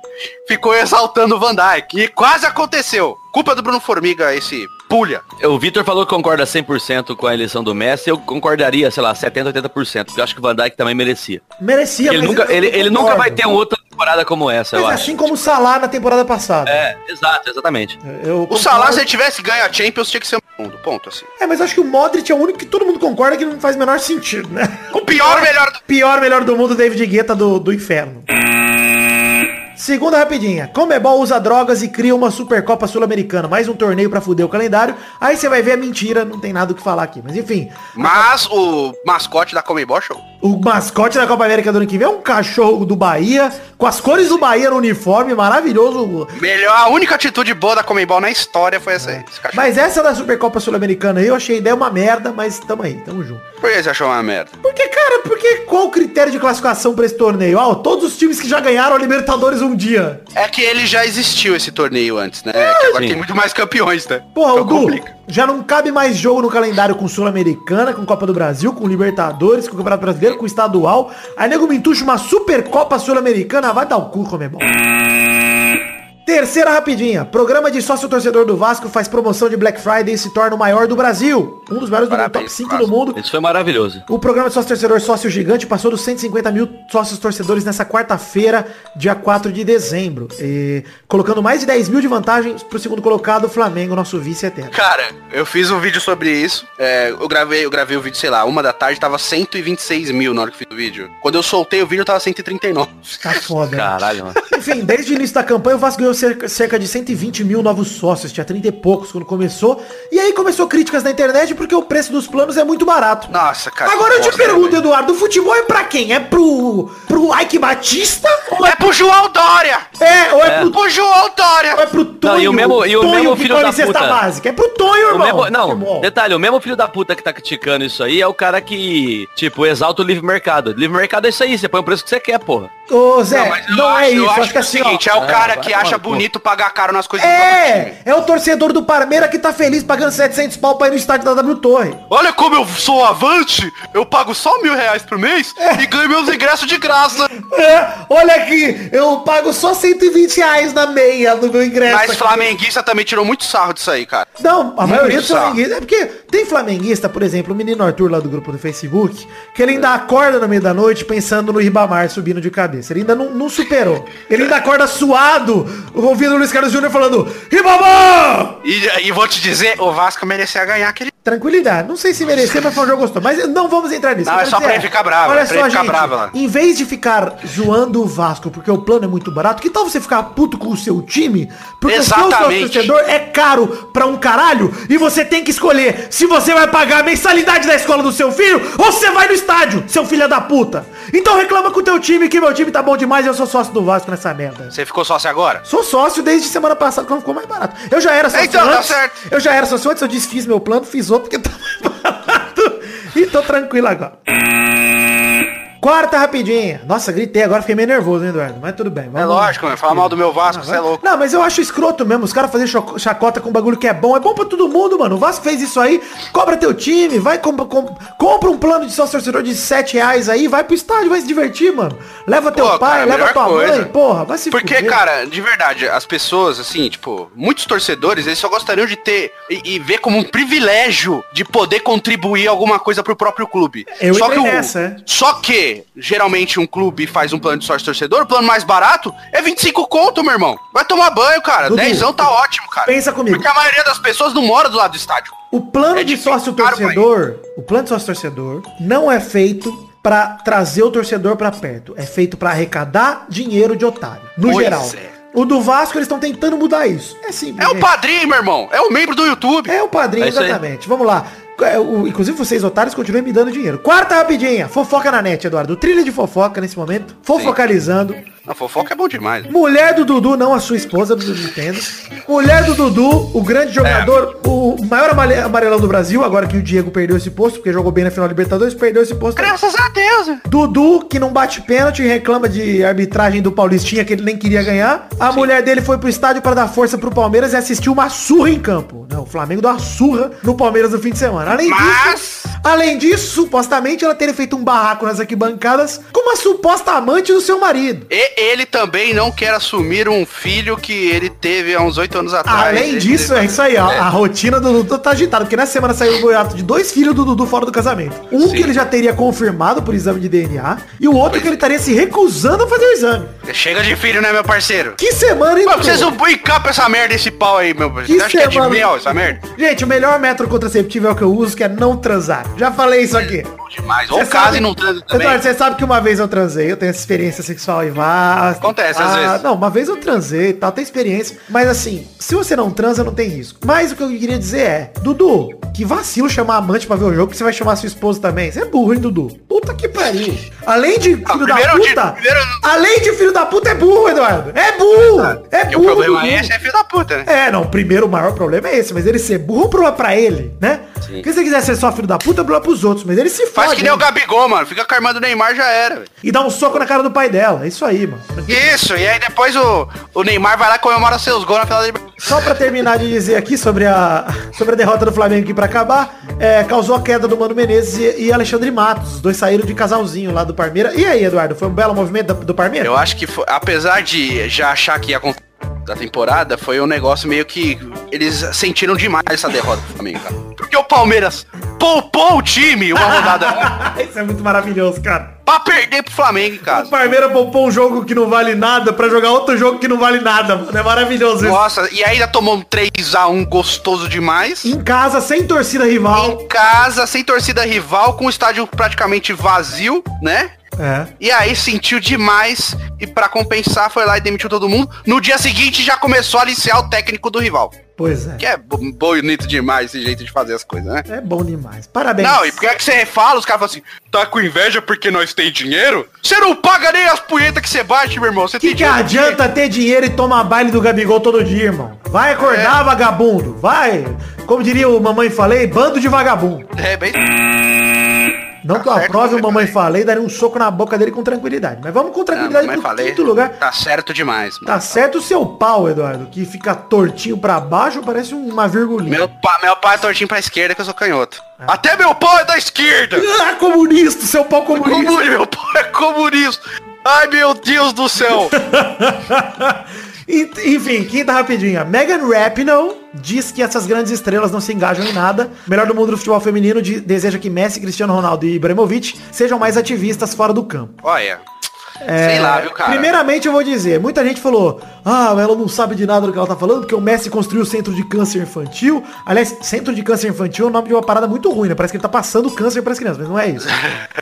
ficou exaltando o Van Dijk. E quase aconteceu. Culpa do Bruno Formiga esse pulha. O Vitor falou que concorda 100% com a eleição do Messi, eu concordaria, sei lá, 70, 80%, porque eu acho que o Van Dijk também merecia. Merecia, Ele mas nunca, ele, ele nunca vai ter uma outra temporada como essa, Mas eu é acho. assim como o Salah na temporada passada. É, exato, exatamente. Eu O Salah, se ele tivesse ganho a Champions, tinha que ser o mundo. Ponto, assim. É, mas acho que o Modric é o único que todo mundo concorda que não faz o menor sentido, né? O pior melhor do... Pior melhor do mundo, David Guetta do, do inferno. Segunda rapidinha. Comebol usa drogas e cria uma Supercopa Sul-Americana. Mais um torneio pra fuder o calendário. Aí você vai ver a mentira, não tem nada o que falar aqui. Mas enfim, Mas o mascote da Comebol Show. o mascote da Copa América do ano que vem é um cachorro do Bahia, com as cores do Bahia no uniforme, maravilhoso. Melhor, a única atitude boa da Comebol na história foi essa aí. Esse cachorro. Mas essa da Supercopa Sul-Americana aí, eu achei a ideia uma merda, mas tamo aí, tamo junto. Por que você achou uma merda? Porque, cara, porque qual o critério de classificação pra esse torneio? Ah, todos os times que já ganharam a Libertadores um dia. É que ele já existiu esse torneio antes, né? É agora sim. tem muito mais campeões, né? Porra, Então o Du, complica. já não cabe mais jogo no calendário com Sul-Americana, com Copa do Brasil, com Libertadores, com Campeonato Brasileiro, com Estadual. Aí nego me entuxa uma Supercopa Sul-Americana, vai dar o cu, como é bom. Terceira rapidinha. Programa de sócio torcedor do Vasco faz promoção de Black Friday e se torna o maior do Brasil. Um dos maiores do mundo, top Parabéns, 5 Vasco. do mundo. Isso foi maravilhoso. O programa de sócio torcedor Sócio Gigante passou dos 150 mil sócios torcedores nessa quarta-feira, dia 4 de dezembro. E colocando mais de 10 mil de vantagens pro segundo colocado, o Flamengo, nosso vice eterno. Cara, eu fiz um vídeo sobre isso. É, eu gravei, eu gravei o vídeo, sei lá, uma da tarde, tava 126 mil na hora que fiz o vídeo. Quando eu soltei o vídeo, tava 139. Tá foda. né? Caralho, mano. Enfim, desde o início da campanha, o Vasco ganhou cerca, cerca de 120 mil novos sócios, tinha 30 e poucos quando começou. E aí começou críticas na internet porque o preço dos planos é muito barato. Nossa, cara. Agora eu te bosta, pergunto, velho. Eduardo, o futebol é pra quem? É pro, pro Ike Batista? Ou É pro João Dória! é, ou é, pro, Pro João Dória! ou é pro Tonho? e o mesmo- e o Tonho mesmo filho da puta. básica. É pro Tonho, O irmão. mesmo- não, Futebol. detalhe, o mesmo filho da puta que tá criticando isso aí é o cara que, tipo, exalta o livre mercado. Livre mercado é isso aí, você põe o preço que você quer, porra. Ô, Zé, mas eu não acho- é isso. Eu acho, acho que é o assim, ó, seguinte, é o É, cara vai que acha. Bonito pagar caro nas coisas do É, time. é o torcedor do Parmeira que tá feliz pagando 700 pau pra ir no estádio da W Torre. Olha como eu sou avante, eu pago só mil reais por mês e ganho meus ingressos de graça. É, olha aqui, eu pago só 120 reais na meia do meu ingresso. Mas aqui. flamenguista também tirou muito sarro disso aí, cara. Não, a maioria dos flamenguistas. É porque tem flamenguista, por exemplo, o menino Arthur lá do grupo do Facebook, que ele ainda acorda no meio da noite pensando no Ribamar subindo de cabeça. Ele ainda não, não superou. Ele ainda acorda suado, ouvindo o Luiz Carlos Júnior falando! E, e vou te dizer, o Vasco merecia ganhar aquele... Tranquilidade. Não sei se merecer, mas foi um jogo gostoso. Mas não vamos entrar nisso. Não, é só dizer, pra ele ficar bravo, Olha é só, ele ficar gente. bravo. Em vez de ficar zoando o Vasco porque o plano é muito barato, que tal você ficar puto com o seu time? Porque o seu Exatamente. torcedor é caro pra um caralho e você tem que escolher se você vai pagar a mensalidade da escola do seu filho ou você vai no estádio, seu filho da puta. Então reclama com o teu time que meu time tá bom demais e eu sou sócio do Vasco nessa merda. Você ficou sócio agora? Sou sócio desde semana passada, quando ficou mais barato. Eu já era sócio Então, tá antes. certo. Eu já era sócio antes, eu desfiz meu plano, fiz outro porque tá mais barato. E tô tranquilo agora. Quarta rapidinha. Nossa, gritei agora, fiquei meio nervoso, hein, Eduardo? Mas tudo bem. É vamos- lógico, mano. Falar mal do meu Vasco, você é louco. Não, mas eu acho escroto mesmo. Os caras fazerem chacota com bagulho que é bom. É bom pra todo mundo, mano. O Vasco fez isso aí. Cobra teu time. Vai, compra, com- compra um plano de sócio torcedor de 7 reais aí. Vai pro estádio, vai se divertir, mano. Leva teu Pô, pai, cara, leva tua coisa. mãe. Porra, vai se Porque, fuder. cara, de verdade, as pessoas, assim, tipo, muitos torcedores, eles só gostariam de ter e, e ver como um privilégio de poder contribuir alguma coisa pro próprio clube. Eu só que o- nessa, é. Só que, geralmente, um clube faz um plano de sócio torcedor, o plano mais barato é 25 conto, meu irmão. Vai tomar banho, cara. Dudu, 10 tá ótimo, cara. pensa comigo. Porque a maioria das pessoas não mora do lado do estádio. O plano É de sócio torcedor, o plano de sócio torcedor não é feito pra trazer o torcedor pra perto, é feito pra arrecadar dinheiro de otário, no Pois geral. é. O do Vasco eles estão tentando mudar isso. É simples. É o padrinho, meu irmão. É o membro do YouTube. É o padrinho, É exatamente. Vamos lá. É, inclusive vocês otários continuem me dando dinheiro. Quarta rapidinha. Fofoca na net, Eduardo. Trilha de fofoca nesse momento. Fofocalizando. A fofoca é bom demais. Mulher do Dudu, não a sua esposa do Nintendo. Mulher do Dudu, o grande jogador, o maior amarelão do Brasil, agora que o Diego perdeu esse posto, porque jogou bem na final da Libertadores, perdeu esse posto. Graças a Deus. né? Dudu, que não bate pênalti e reclama de arbitragem do Paulistinha, que ele nem queria ganhar. A mulher dele foi pro estádio para dar força pro Palmeiras e assistiu uma surra em campo. Não, o Flamengo deu uma surra no Palmeiras no fim de semana. Além Mas- disso, além disso, supostamente ela teria feito um barraco nas arquibancadas com uma suposta amante do seu marido. E ele também não quer assumir um filho que ele teve há uns oito anos atrás. Além disso, é isso aí, ó. A rotina do Dudu tá agitada, porque nessa semana saiu o boato de dois filhos do Dudu fora do casamento. Um Sim. que ele já teria confirmado por exame de DNA e o outro que ele estaria se recusando a fazer o exame. Chega de filho, né, meu parceiro? Que semana, hein? Vocês não encapam essa merda, esse pau aí, meu parceiro. Que Você acha que é de semana. mel essa merda? Gente, o melhor método contraceptivo é o que eu uso, que é não transar. Já falei isso aqui. Bom demais. Ou casa sabe- e não transa também. Eduardo, você sabe que uma vez eu transei, eu tenho essa experiência sexual e Acontece, às Ah, vezes. Não, uma vez eu transei e tal, tem experiência. Mas assim, se você não transa, não tem risco. Mas o que eu queria dizer é, Dudu, que vacilo chamar a amante pra ver o jogo, que você vai chamar sua esposa também. Você é burro, hein, Dudu? Puta que pariu. Além de filho da puta, primeiro- além de filho da puta, é burro, Eduardo. É burro. É E burro. o problema é esse é filho da puta, né? É, não, primeiro o maior problema é esse, mas ele ser burro é um problema pra ele, né? Porque se você quiser ser só filho da puta, é problema pros outros, mas ele se faz. Faz que nem o Gabigol, mano. Fica com a irmã do Neymar, já era, velho. E dá um soco na cara do pai dela. É isso aí, mano. Isso, e aí depois o, o Neymar vai lá e comemora seus gols na final da Libertadores. Só pra terminar de dizer aqui sobre a, sobre a derrota do Flamengo aqui pra acabar, é, causou a queda do Mano Menezes e, e Alexandre Matos. Os dois saíram de casalzinho lá do Parmeira. E aí, Eduardo, foi um belo movimento do, do Parmeira? Eu acho que, foi- apesar de já achar que ia acontecer da temporada, foi um negócio meio que eles sentiram demais essa derrota do Flamengo, cara. Porque o Palmeiras poupou o time uma rodada Isso é muito maravilhoso, cara. pra perder pro Flamengo em O casa. Parmeira poupou um jogo que não vale nada pra jogar outro jogo que não vale nada, mano. É maravilhoso isso. Nossa, e ainda tomou um 3x1 gostoso demais. Em casa, sem torcida rival. Em casa, sem torcida rival, com o estádio praticamente vazio, né? É. E aí sentiu demais e pra compensar foi lá e demitiu todo mundo. No dia seguinte já começou a aliciar o técnico do rival. Pois é. Que é bo- bonito demais esse jeito de fazer as coisas, né? É bom demais. Parabéns. Não, e por que é que você fala? Os caras falam assim, tá com inveja porque nós tem dinheiro? Você não paga nem as punhetas que você bate, meu irmão. Você Que tem que adianta ter dinheiro e tomar baile do Gabigol todo dia, irmão? Vai acordar, vagabundo. Vai. Como diria o Mamãe Falei, bando de vagabundo. É, bem... Não que eu Tá certo, aprove o Mamãe Falei, daria um soco na boca dele com tranquilidade. Mas vamos com Não, tranquilidade mas pro falei, quinto lugar. tá certo demais. mano. Tá certo o seu pau, Eduardo, que fica tortinho pra baixo, parece uma virgulinha. Meu, pa, meu pai é tortinho pra esquerda que eu sou canhoto. Ah. Até meu pau é da esquerda. Ah, comunista, seu pau comunista. Como meu pau é comunista. Ai, meu Deus do céu. Enfim, quinta rapidinha. Megan Rapinoe diz que essas grandes estrelas não se engajam em nada. Melhor do mundo do futebol feminino de- deseja que Messi, Cristiano Ronaldo e Ibrahimovic sejam mais ativistas fora do campo. Olha, É, sei lá, viu, cara? Primeiramente eu vou dizer, muita gente falou, ah, ela não sabe de nada do que ela tá falando, porque o Messi construiu o centro de câncer infantil. Aliás, centro de câncer infantil é o nome de uma parada muito ruim, né? Parece que ele tá passando câncer pras crianças, mas não é isso.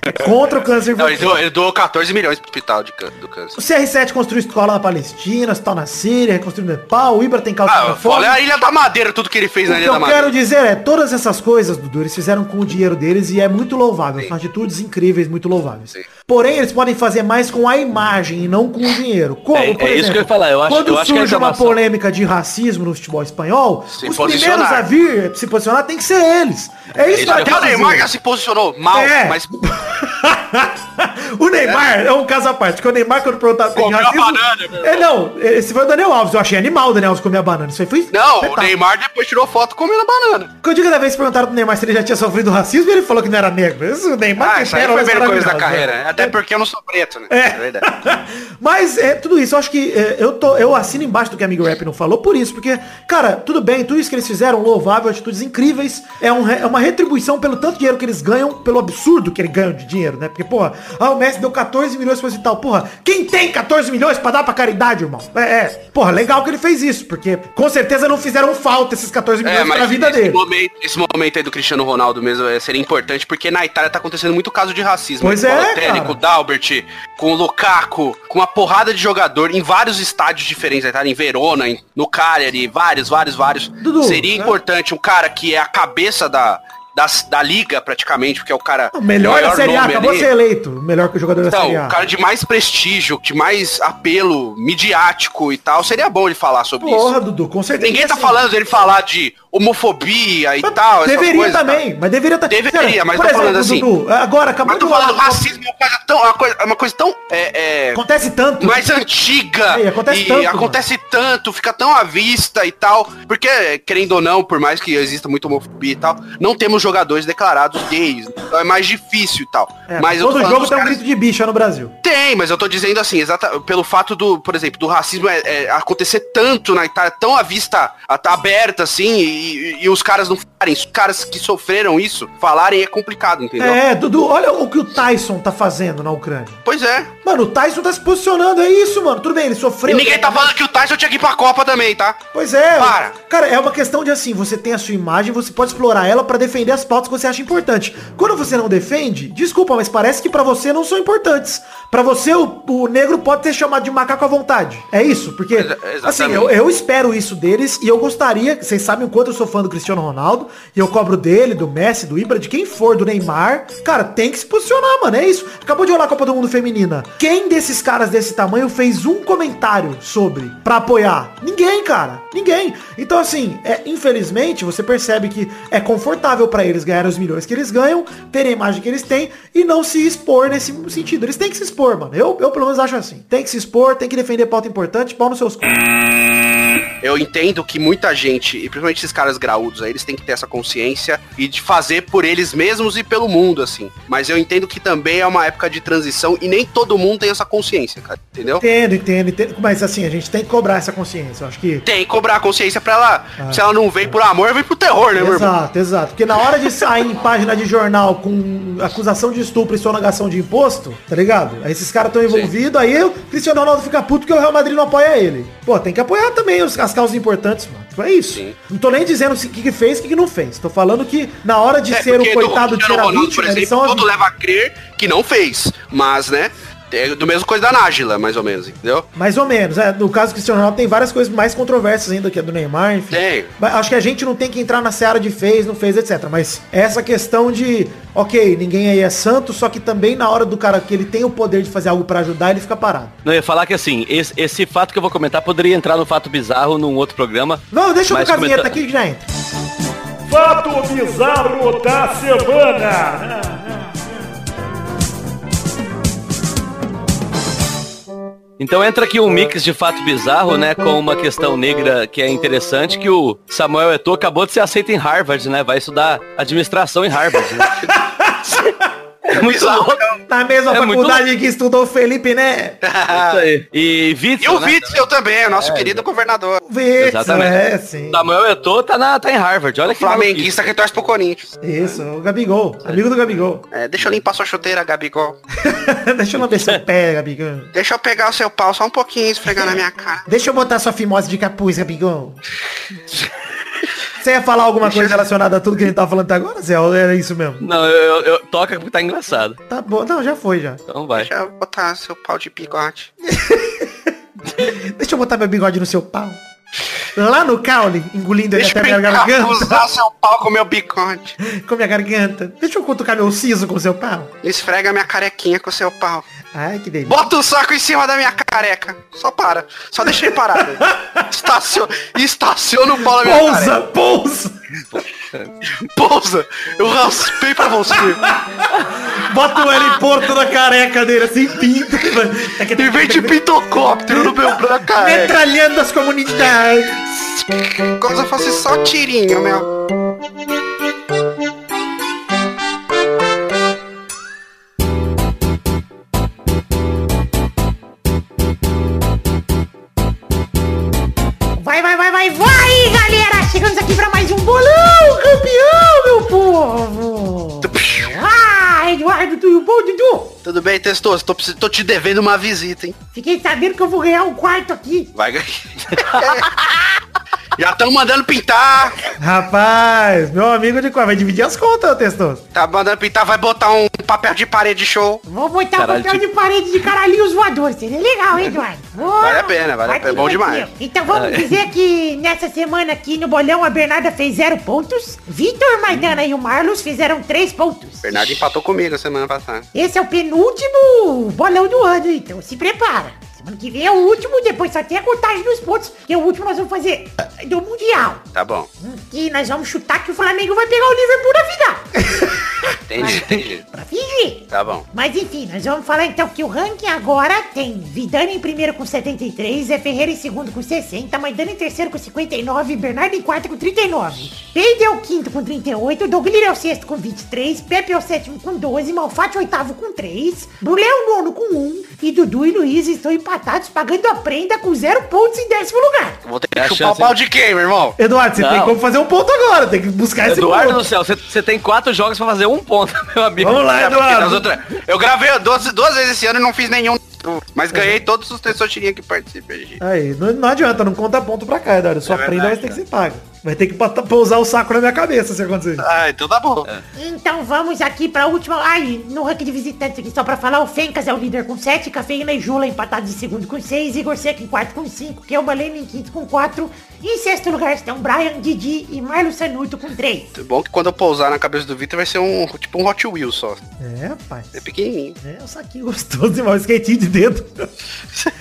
É contra o câncer Não, ele, infantil. doou, ele doou 14 milhões pro hospital de do câncer. O CR7 construiu escola na Palestina, hospital na Síria, reconstruiu no Nepal, o Ibra tem causa Ah, olha a Ilha da Madeira, tudo que ele fez O na que Ilha da eu Madeira. quero dizer é, todas essas coisas, Dudu, eles fizeram com o dinheiro deles e é muito louvável. São atitudes incríveis, muito louváveis. Sim. Porém, eles podem fazer mais com a imagem e não com o dinheiro. Como, É- por é isso que eu ia falar, eu acho- quando eu acho que surge uma polêmica de racismo no futebol espanhol, Se os posicionar. primeiros a vir se posicionar tem que ser eles. É isso, Isso que eu Até quero o Neymar já se posicionou mal, É. mas o Neymar é. um caso à parte, porque o Neymar, quando perguntaram tem Comeu a racismo... banana, é, não, esse foi o Daniel Alves, eu achei animal o Daniel Alves comer a banana. Isso aí foi Não, o espetáculo. Neymar depois tirou foto comendo a banana. Quando cada vez perguntaram pro Neymar se ele já tinha sofrido racismo, ele falou que não era negro. Isso, o Neymar Ah, isso aí foi a melhor coisa da carreira. né? Até porque eu não sou preto, né? É. verdade. Mas é tudo isso, eu acho que é, eu, tô, eu assino embaixo do que a Amigo Rap não falou por isso, porque, cara, tudo bem, tudo isso que eles fizeram, louvável, atitudes incríveis, é, um é uma retribuição pelo tanto dinheiro que eles ganham, pelo absurdo que eles ganham de dinheiro, né? Porque, porra, ah, o Messi deu 14 milhões pra esse tal, porra, quem tem 14 milhões pra dar pra caridade, irmão? É, é, porra, legal que ele fez isso, porque com certeza não fizeram falta esses 14 milhões É, pra vida dele. momento, esse momento aí do Cristiano Ronaldo mesmo é, seria importante, porque na Itália tá acontecendo muito caso de racismo. Pois com o é, Balotelli, com o Dalbert, com o Lukaku, com uma porrada de jogador em vários estádios diferentes da Itália, em Verona, em- no Cagliari, vários, vários, vários. Dudu, seria né? importante um cara que é a cabeça da, da, da liga, praticamente, porque é o cara... O melhor da Série A, nome acabou ali. ser eleito, melhor que o jogador da Então, Série A. o cara de mais prestígio, de mais apelo midiático e tal, seria bom ele falar sobre isso. Porra, Dudu, com certeza. Ninguém tá Assim, falando dele falar de homofobia e tal. essas Deveria coisas, também, tá? mas deveria estar. Deveria, mas tô falando assim- Dudu, agora acabou Mas tô falando, racismo é uma coisa tão. é Uma coisa, é uma coisa tão. É, é, Acontece tanto. mais antiga. É, e acontece tanto, mano. acontece tanto, fica tão à vista e tal. Porque, querendo ou não, por mais que exista muita homofobia e tal, não temos jogadores declarados gays. Então é mais difícil e tal. É, mas todo jogo tem um grito de bicha no Brasil. Tem, mas eu tô dizendo assim, exata, pelo fato do, por exemplo, do racismo é, é, acontecer tanto na Itália, tão à vista a- tá aberta assim, e, e os caras não falarem, os caras que sofreram isso, falarem é complicado, entendeu? É, Dudu, olha o que o Tyson tá fazendo na Ucrânia. Pois é. Mano, o Tyson tá se posicionando, é isso, mano. Tudo bem, ele E sofreu. ninguém tá falando que o Tyson tinha que ir pra Copa também, tá? Pois é. Para. Cara, é uma questão de assim, você tem a sua imagem, você pode explorar ela pra defender as pautas que você acha importante. Quando você não defende, desculpa, mas parece que pra você não são importantes. Pra você, o, o negro pode ser chamado de macaco à vontade. É isso, porque, assim, eu, eu espero isso deles e eu gostaria, vocês sabem o quanto eu sou fã do Cristiano Ronaldo, e eu cobro dele, do Messi, do Ibra, de quem for, do Neymar. Cara, tem que se posicionar, mano, é isso. Acabou de rolar a Copa do Mundo Feminina. Quem desses caras desse tamanho fez um comentário sobre, pra apoiar? Ninguém, cara. Ninguém. Então, assim, é, infelizmente, você percebe que é confortável pra eles ganharem os milhões que eles ganham, terem a imagem que eles têm e não se expor nesse sentido. Eles têm que se expor, mano. Eu, eu pelo menos acho assim. Tem que se expor, tem que defender pauta importante, pau nos seus c... Eu entendo que muita gente, e principalmente esses caras graúdos aí, eles têm que ter essa consciência e de fazer por eles mesmos e pelo mundo, assim. Mas eu entendo que também é uma época de transição e nem todo mundo tem essa consciência, cara. Entendeu? Entendo, entendo, entendo. Mas assim, a gente tem que cobrar essa consciência. Eu acho que. Tem que cobrar a consciência pra ela. Se ela não vem por amor, vem pro terror, né, meu irmão? Exato, exato. Porque na hora de sair em página de jornal com acusação de estupro e sonegação de imposto, tá ligado? Aí esses caras estão envolvidos, aí o Cristiano Ronaldo fica puto porque o Real Madrid não apoia ele. Pô, tem que apoiar também os- as das causas importantes, mano. Tipo, É isso. Sim. Não tô nem dizendo o que, que fez e o que, que não fez. Tô falando que na hora de É, ser o coitado de ser Cristiano a vítima, eles são vítima. leva a crer que não fez. Mas, né? É do mesmo coisa da Nájila, mais ou menos, entendeu? Mais ou menos, é. No caso do Cristiano Ronaldo tem várias coisas mais controversas ainda que a do Neymar, enfim. Tem. Mas acho que a gente não tem que entrar na seara de fez, não fez, etc. Mas essa questão de, ok, ninguém aí é santo, só que também na hora do cara que ele tem o poder de fazer algo pra ajudar, ele fica parado. Não, eu ia falar que assim, esse, esse fato que eu vou comentar poderia entrar no fato bizarro num outro programa. Não, deixa eu tocar a vinheta aqui que já entra. Fato bizarro da semana. Então entra aqui um mix de fato bizarro, né, com uma questão negra que é interessante, que o Samuel Eto'o acabou de ser aceito em Harvard, né, vai estudar administração em Harvard. Né? É muito louco. Na mesma É faculdade que estudou o Felipe, né? Isso aí. E E Witzel, o né? Witzel também, o nosso querido governador. Vê, Exatamente. é, sim. Samuel Eto'o tá, na, tá em Harvard, olha que Flamenguista que torce pro Corinthians. Isso, o Gabigol, amigo do Gabigol. É, deixa eu limpar sua chuteira, Gabigol. Deixa eu lamber seu pé, Gabigol. Deixa eu pegar o seu pau só um pouquinho e esfregar na minha cara. Deixa eu botar sua fimose de capuz, Gabigol. Você ia falar alguma coisa relacionada a tudo que a gente tava falando até agora, Zé? Ou era isso mesmo? Não, eu, eu, eu- toca porque tá engraçado. Tá bom, não, já foi já. Então vai. Deixa eu botar seu pau de bigode. Deixa eu botar meu bigode no seu pau. Lá no caule, engolindo ele Deixa até eu minha garganta. encapuzar seu pau com meu bigode. com minha garganta. Deixa eu cutucar meu siso com seu pau. Esfrega minha carequinha com seu pau. Ai, que delícia. Bota o saco em cima da minha careca. Só para. Só deixa ele parado. Estaciona, estaciona o pau na minha Pousa, careca. pousa. Pousa. Eu raspei pra você. Bota o heliporto na careca dele, assim, pinta. Em vez de pintocóptero no meu branco careca. Metralhando as comunidades. Como se eu fosse só tirinho, meu. Vai, vai, galera! Chegamos aqui pra mais um bolão campeão, meu povo! Ah, Eduardo, tudo bom, Dudu? Tudo bem, Testoso? Tô, tô te devendo uma visita, hein? Fiquei sabendo que eu vou ganhar um quarto aqui. Vai ganhar. Já estão mandando pintar. Rapaz, meu amigo de qual? Vai dividir as contas, Testoso. Tá mandando pintar, vai botar um papel de parede show. Vou botar Caralho, papel tipo- de parede de caralhinhos voadores. Seria legal, hein, Eduardo? Vale a pena, vale a pena, que bom demais. Então vamos dizer que nessa semana aqui no bolão a Bernarda fez zero pontos. Vitor Maidana e o Marlos fizeram três pontos. Bernardo empatou comigo a semana passada. Esse é o penúltimo bolão do ano, então se prepara. Semana que vem é o último, depois só tem a contagem dos pontos, que é o último nós vamos fazer do Mundial. Tá bom. E nós vamos chutar que o Flamengo vai pegar o Liverpool na final. Entendi, entendi. pra fingir. Tá bom. Mas enfim, nós vamos falar então que o ranking agora tem Vidani em primeiro com 73, Zé Ferreira em segundo com 60, Maidana em terceiro com 59, Bernardo em quarto com 39. Peide é o quinto com 38, Douglas é o sexto com 23, Pepe é o sétimo com 12, Malfatti é o oitavo com 3, Brulé é o nono com 1 e Dudu e Luiz estão empatados pagando a prenda com zero pontos em décimo lugar. Vou ter que É chupar o pau de quem, meu irmão? Eduardo, você Não. tem como fazer um ponto agora. Tem que buscar esse Eduardo do ponto. céu, você- tem quatro jogos pra fazer um ponto, meu amigo. Vamos lá, É, Eduardo. outras- Eu gravei duas, duas vezes esse ano e não fiz nenhum. Mas ganhei todos os tesourinhos que participam. gente. Aí, não, não adianta, não conta ponto pra cá, Eduardo. Sua É prenda vai ter que ser paga. Vai ter que botar- pousar o saco na minha cabeça se acontecer. Ah, então tá bom. Então vamos aqui pra última. Ai, no ranking de visitantes aqui, só pra falar, o Fencas é o líder com 7, Cafeína e Jula empatados em segundo com 6, Igor Seco em quarto com 5, Kelma Leme em quinto com 4. E em sexto lugar estão Brian, Didi e Marlo Sanuto com 3. É bom que quando eu pousar na cabeça do Vitor vai ser um tipo um Hot Wheels só. É, rapaz. É pequenininho. É um saquinho gostoso demais, skatinho de dedo.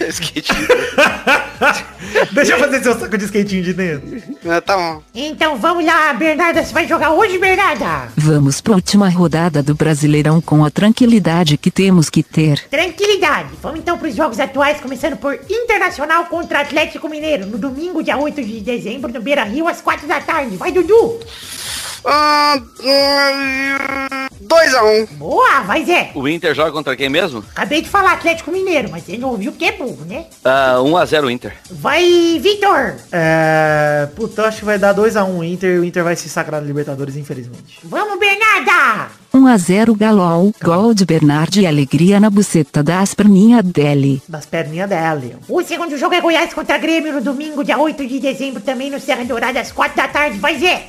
Skate. Deixa eu fazer seu saco de skatinho de dedo. Ah, tá bom. Então vamos lá, Bernarda, você vai jogar hoje, Bernarda? Vamos pra última rodada do Brasileirão com a tranquilidade que temos que ter. Tranquilidade. Vamos então pros jogos atuais, começando por Internacional contra Atlético Mineiro, no domingo, dia 8 de dezembro, no Beira Rio, às 4 da tarde. Vai, Dudu! Ah, hum, 2x1. Boa, vai, Zé! O Inter joga contra quem mesmo? Acabei de falar Atlético Mineiro, mas você não ouviu que é burro, né? Ah, 1x0 Inter. Vai, Vitor! É. Puta, acho que vai dar 2x1 Inter e o Inter vai se sacrar na Libertadores, infelizmente. Vamos, Bernarda! 1 a 0 Galol, gol de Bernard e alegria na buceta das perninhas dele. Das perninhas dele. O segundo jogo é Goiás contra Grêmio no domingo, dia 8 de dezembro, também no Serra Dourada, às 4 da tarde. Vai Zé!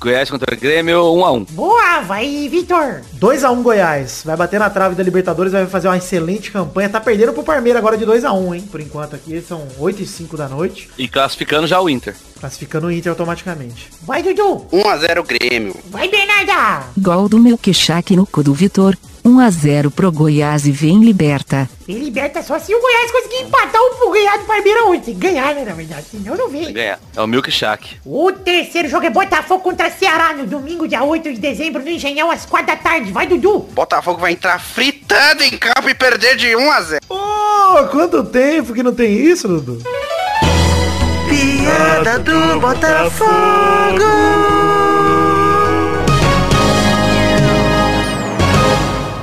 Goiás contra Grêmio, 1x1. Boa, vai Vitor! 2x1 Goiás. Vai bater na trave da Libertadores, vai fazer uma excelente campanha. Tá perdendo pro Parmeira agora de 2x1, hein? Por enquanto aqui, são 8 e 5 da noite. E classificando já o Inter. Classificando o Inter automaticamente. Vai Dudu! 1x0 Grêmio. Vai Bernarda! Gol do Milkshake no cu do Vitor. 1 a 0 pro Goiás e vem liberta. E liberta só se o Goiás conseguir empatar ou ganhar do Parmeira hoje. Tem que ganhar, né, na verdade. Senão não vem. Ganha. É o Milk Shack. O terceiro jogo é Botafogo contra Ceará no domingo, dia 8 de dezembro, no Engenhão, às 4 da tarde. Vai, Dudu! Botafogo vai entrar fritando em campo e perder de 1x0. Oh, quanto tempo que não tem isso, Dudu? Piada do Botafogo.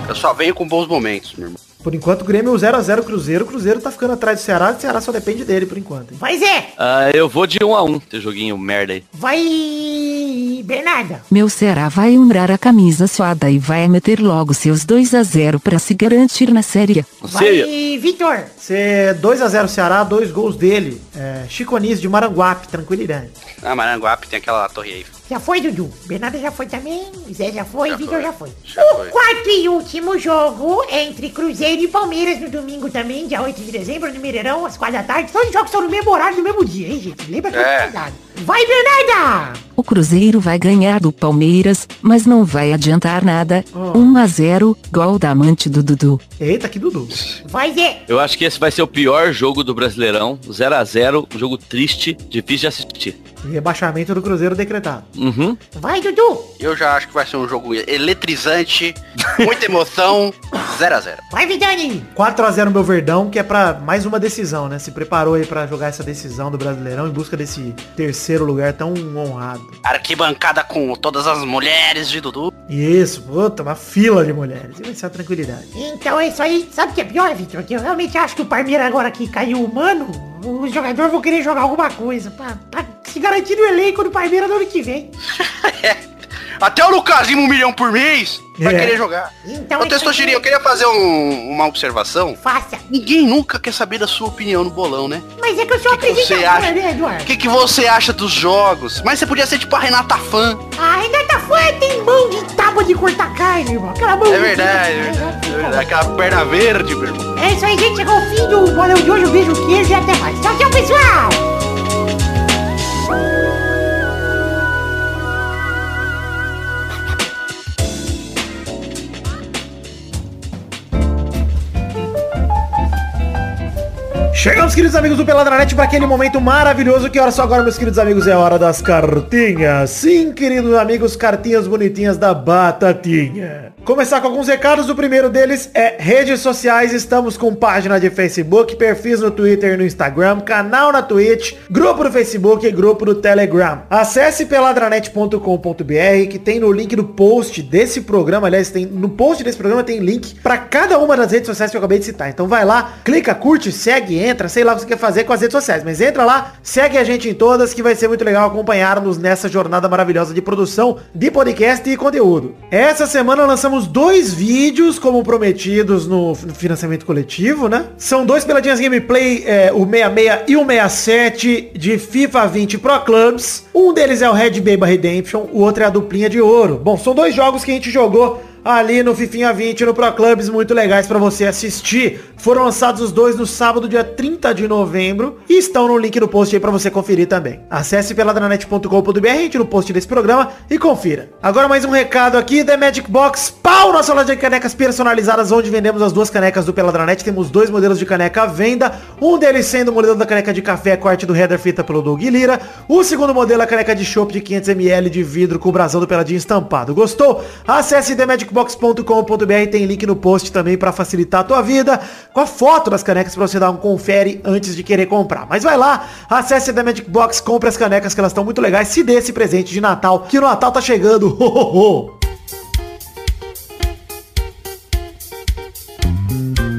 Eu só venho com bons momentos, meu irmão. Por enquanto, o Grêmio 0x0 Cruzeiro. O Cruzeiro tá ficando atrás do Ceará. O Ceará só depende dele por enquanto. hein? Vai, Zé! Ah, eu vou de 1x1, esse joguinho merda aí. Vai, Bernarda! Meu Será vai umbrar a camisa suada e vai meter logo seus 2 a 0 pra se garantir na série. Vai, Vitor! Ser 2x0 Ceará, dois gols dele. É, Chico Anísio de Maranguape, tranquilidade. Ah, Maranguape tem aquela torre aí. Já foi, Dudu. Bernarda já foi também. Zé já foi. Já Vitor já foi. Já o foi. quarto e último jogo é entre Cruzeiro e Palmeiras no domingo também, dia 8 de dezembro, no Mineirão, às 4 da tarde. Todos os jogos são no mesmo horário, no mesmo dia, hein, gente? Lembra que É. é cuidado. Vai, Bernarda! O Cruzeiro vai ganhar do Palmeiras, mas não vai adiantar nada. 1 a 0 gol da amante do Dudu. Eita, que Dudu. Vai, Zé! Eu acho que esse vai ser o pior jogo do Brasileirão. 0x0, um jogo triste, difícil de assistir. Rebaixamento do Cruzeiro decretado. Uhum. Vai, Dudu! Eu já acho que vai ser um jogo eletrizante, muita emoção, 0x0. Vai, Vidani! 4x0 meu Verdão, que é pra mais uma decisão, né? Se preparou aí pra jogar essa decisão do Brasileirão em busca desse terceiro lugar tão honrado. Arquibancada com todas as mulheres de Dudu. Isso, puta, uma fila de mulheres. E vai ser uma tranquilidade. Então é isso aí. Sabe o que é pior, Vitor? Que eu realmente acho que o Palmeiras agora que caiu humano, os jogadores vão querer jogar alguma coisa pra, pra se garantir no elenco do Palmeiras no ano que vem. Até o Lucasinho um milhão por mês vai É. querer jogar. Então Ô, é Testosterina, eu queria fazer um- uma observação. Faça. Ninguém nunca quer saber da sua opinião no bolão, né? Mas é que eu sou O que, apresentadora, acha? né, O Eduardo? que, que você acha dos jogos? Mas você podia ser tipo a Renata Fã. A Renata Fã tem mão de tábua de cortar carne, irmão. Aquela mão É de- verdade, é verdade, é verdade. Aquela perna verde, meu irmão. É isso aí, gente. Chegou o fim do bolão de hoje. Um beijo, queijo e até mais. Tchau, tchau, pessoal! Chegamos, queridos amigos do Peladranet, para aquele momento maravilhoso. Que hora só agora, meus queridos amigos? É a hora das cartinhas. Sim, queridos amigos, cartinhas bonitinhas da Batatinha. Começar com alguns recados. O primeiro deles é redes sociais. Estamos com página de Facebook, perfis no Twitter e no Instagram, canal na Twitch, grupo no Facebook e grupo no Telegram. Acesse peladranet.com.br que tem no link do post desse programa. Aliás, tem no post desse programa tem link para cada uma das redes sociais que eu acabei de citar. Então vai lá, clica, curte, segue, entra, sei lá o que você quer fazer com as redes sociais. Mas entra lá, segue a gente em todas que vai ser muito legal acompanhar-nos nessa jornada maravilhosa de produção de podcast e conteúdo. Essa semana lançamos dois vídeos como prometidos no, no financiamento coletivo, né? São dois peladinhas gameplay, é, o 66 e o 67 de FIFA 20 Pro Clubs. Um deles é o Red Baby Redemption, o outro é a duplinha de ouro. Bom, são dois jogos que a gente jogou ali no Fifinha 20 no Pro Clubs muito legais pra você assistir. Foram lançados os dois no sábado, dia 30 de novembro, e estão no link no post aí pra você conferir também. Acesse peladranet.com.br, entre no post desse programa e confira. Agora mais um recado aqui, The Magic Box, pau, nossa loja de canecas personalizadas, onde vendemos as duas canecas do Peladranet. Temos dois modelos de caneca à venda, um deles sendo o modelo da caneca de café, corte do header fita pelo Doug Lira. O segundo modelo é a caneca de chopp de 500ml de vidro com o brasão do Peladinho estampado. Gostou? Acesse themagicbox.com.br, tem link no post também para facilitar a tua vida, com a foto das canecas para você dar um confere antes de querer comprar. Mas vai lá, acesse a The Magic Box, compre as canecas que elas estão muito legais, se dê esse presente de Natal, que o Natal tá chegando. Ho, ho, ho.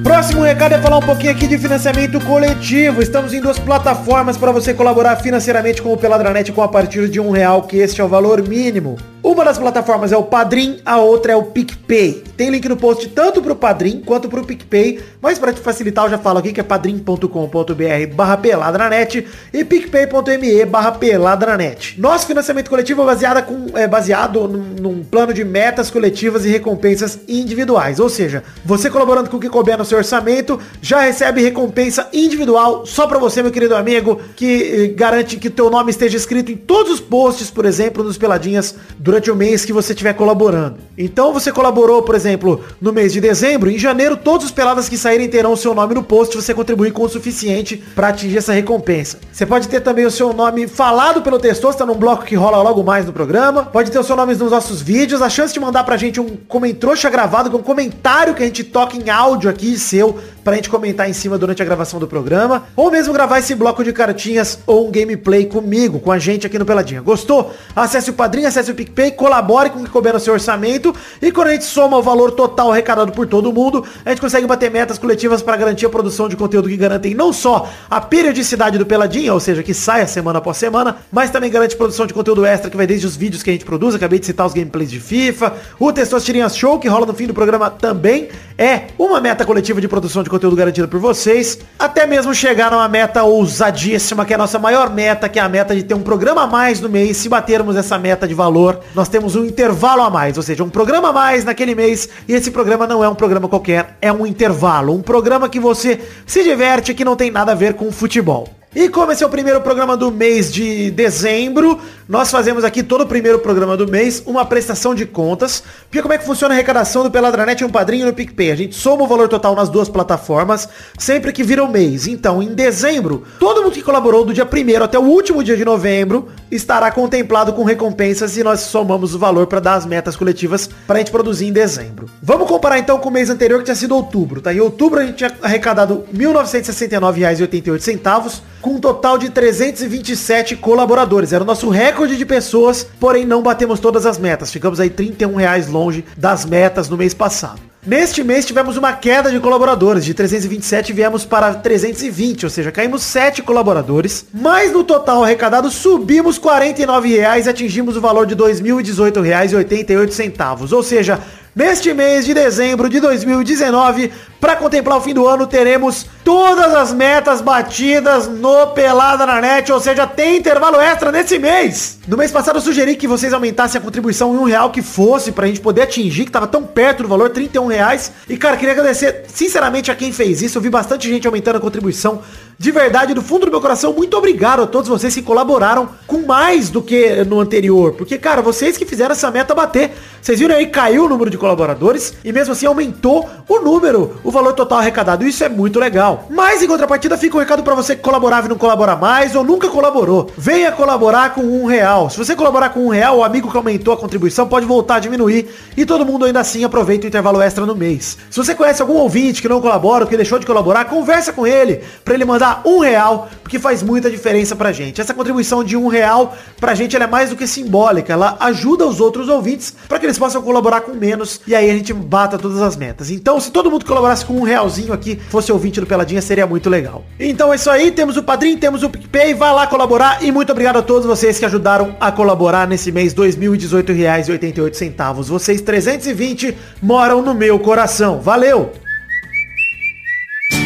Próximo recado é falar um pouquinho aqui de financiamento coletivo. Estamos em duas plataformas para você colaborar financeiramente com o Peladranet com a partir de um real, que este é o valor mínimo. Uma das plataformas é o Padrim, a outra é o PicPay. Tem link no post tanto pro Padrim quanto pro PicPay, mas para te facilitar eu já falo aqui que é padrim.com.br barra peladranet e picpay.me barra peladranet. Nosso financiamento coletivo é baseado, com, é baseado num, num plano de metas coletivas e recompensas individuais, ou seja, você colaborando com o que couber no seu orçamento, já recebe recompensa individual só para você, meu querido amigo, que eh, garante que teu nome esteja escrito em todos os posts, por exemplo, nos Peladinhas durante o mês que você estiver colaborando. Então você colaborou, por exemplo, no mês de dezembro, em janeiro todos os Peladas que saírem terão o seu nome no post você contribuir com o suficiente para atingir essa recompensa. Você pode ter também o seu nome falado pelo textor, tá num bloco que rola logo mais no programa. Pode ter o seu nome nos nossos vídeos, a chance de mandar pra gente um comentário gravado com um comentário que a gente toca em áudio aqui seu pra gente comentar em cima durante a gravação do programa, ou mesmo gravar esse bloco de cartinhas ou um gameplay comigo, com a gente aqui no Peladinha. Gostou? Acesse o Padrinho, acesse o PicPay, colabore com o que couber no seu orçamento e quando a gente soma o valor total arrecadado por todo mundo, a gente consegue bater metas coletivas para garantir a produção de conteúdo que garantem não só a periodicidade do Peladinha, ou seja, que saia semana após semana, mas também garante produção de conteúdo extra que vai desde os vídeos que a gente produz, acabei de citar os gameplays de FIFA, o Testos Tirinhas Show, que rola no fim do programa também, é uma meta coletiva de produção de conteúdo garantido por vocês, até mesmo chegar numa meta ousadíssima, que é a nossa maior meta, que é a meta de ter um programa a mais no mês. Se batermos essa meta de valor, nós temos um intervalo a mais, ou seja, um programa a mais naquele mês. E esse programa não é um programa qualquer, é um intervalo, um programa que você se diverte, que não tem nada a ver com futebol. E como esse é o primeiro programa do mês de dezembro, nós fazemos aqui todo o primeiro programa do mês uma prestação de contas. Porque como é que funciona a arrecadação do Peladranet um padrinho e no PicPay? A gente soma o valor total nas duas plataformas sempre que vira o mês. Então, em dezembro, todo mundo que colaborou do dia 1 até o último dia de novembro estará contemplado com recompensas e nós somamos o valor para dar as metas coletivas para a gente produzir em dezembro. Vamos comparar então com o mês anterior que tinha sido outubro, tá? Em outubro a gente tinha arrecadado R$ 1.969,88 com um total de 327 colaboradores. Era o nosso recorde de pessoas, porém não batemos todas as metas. Ficamos aí 31 reais longe das metas no mês passado. Neste mês tivemos uma queda de colaboradores, de 327 viemos para 320, ou seja, caímos 7 colaboradores, mas no total arrecadado subimos 49 reais e atingimos o valor de R$ 2.018,88, ou seja, Neste mês de dezembro de 2019, para contemplar o fim do ano, teremos todas as metas batidas no Pelada na Net, ou seja, tem intervalo extra nesse mês. No mês passado eu sugeri que vocês aumentassem a contribuição em um real que fosse, pra gente poder atingir, que tava tão perto do valor, 31 reais. E cara, queria agradecer sinceramente a quem fez isso. Eu vi bastante gente aumentando a contribuição. De verdade, do fundo do meu coração, muito obrigado a todos vocês que colaboraram com mais do que no anterior. Porque, cara, vocês que fizeram essa meta bater. Vocês viram aí, caiu o número de colaboradores e mesmo assim aumentou o número, o valor total arrecadado. Isso é muito legal. Mas em contrapartida fica um recado para você que colaborava e não colabora mais ou nunca colaborou. Venha colaborar com um real. Se você colaborar com um real, o amigo que aumentou a contribuição pode voltar a diminuir e todo mundo ainda assim aproveita o intervalo extra no mês. Se você conhece algum ouvinte que não colabora ou que deixou de colaborar, conversa com ele para ele mandar um real, porque faz muita diferença pra gente. Essa contribuição de um real pra gente é mais do que simbólica. Ela ajuda os outros ouvintes para que eles possam colaborar com menos e aí a gente bata todas as metas. Então, se todo mundo colaborasse com um realzinho aqui, fosse ouvinte do Peladinha, seria muito legal. Então é isso aí, temos o Padrim, temos o PicPay, vai lá colaborar e muito obrigado a todos vocês que ajudaram a colaborar nesse mês R$ 2.018,88. Vocês 320 moram no meu coração. Valeu!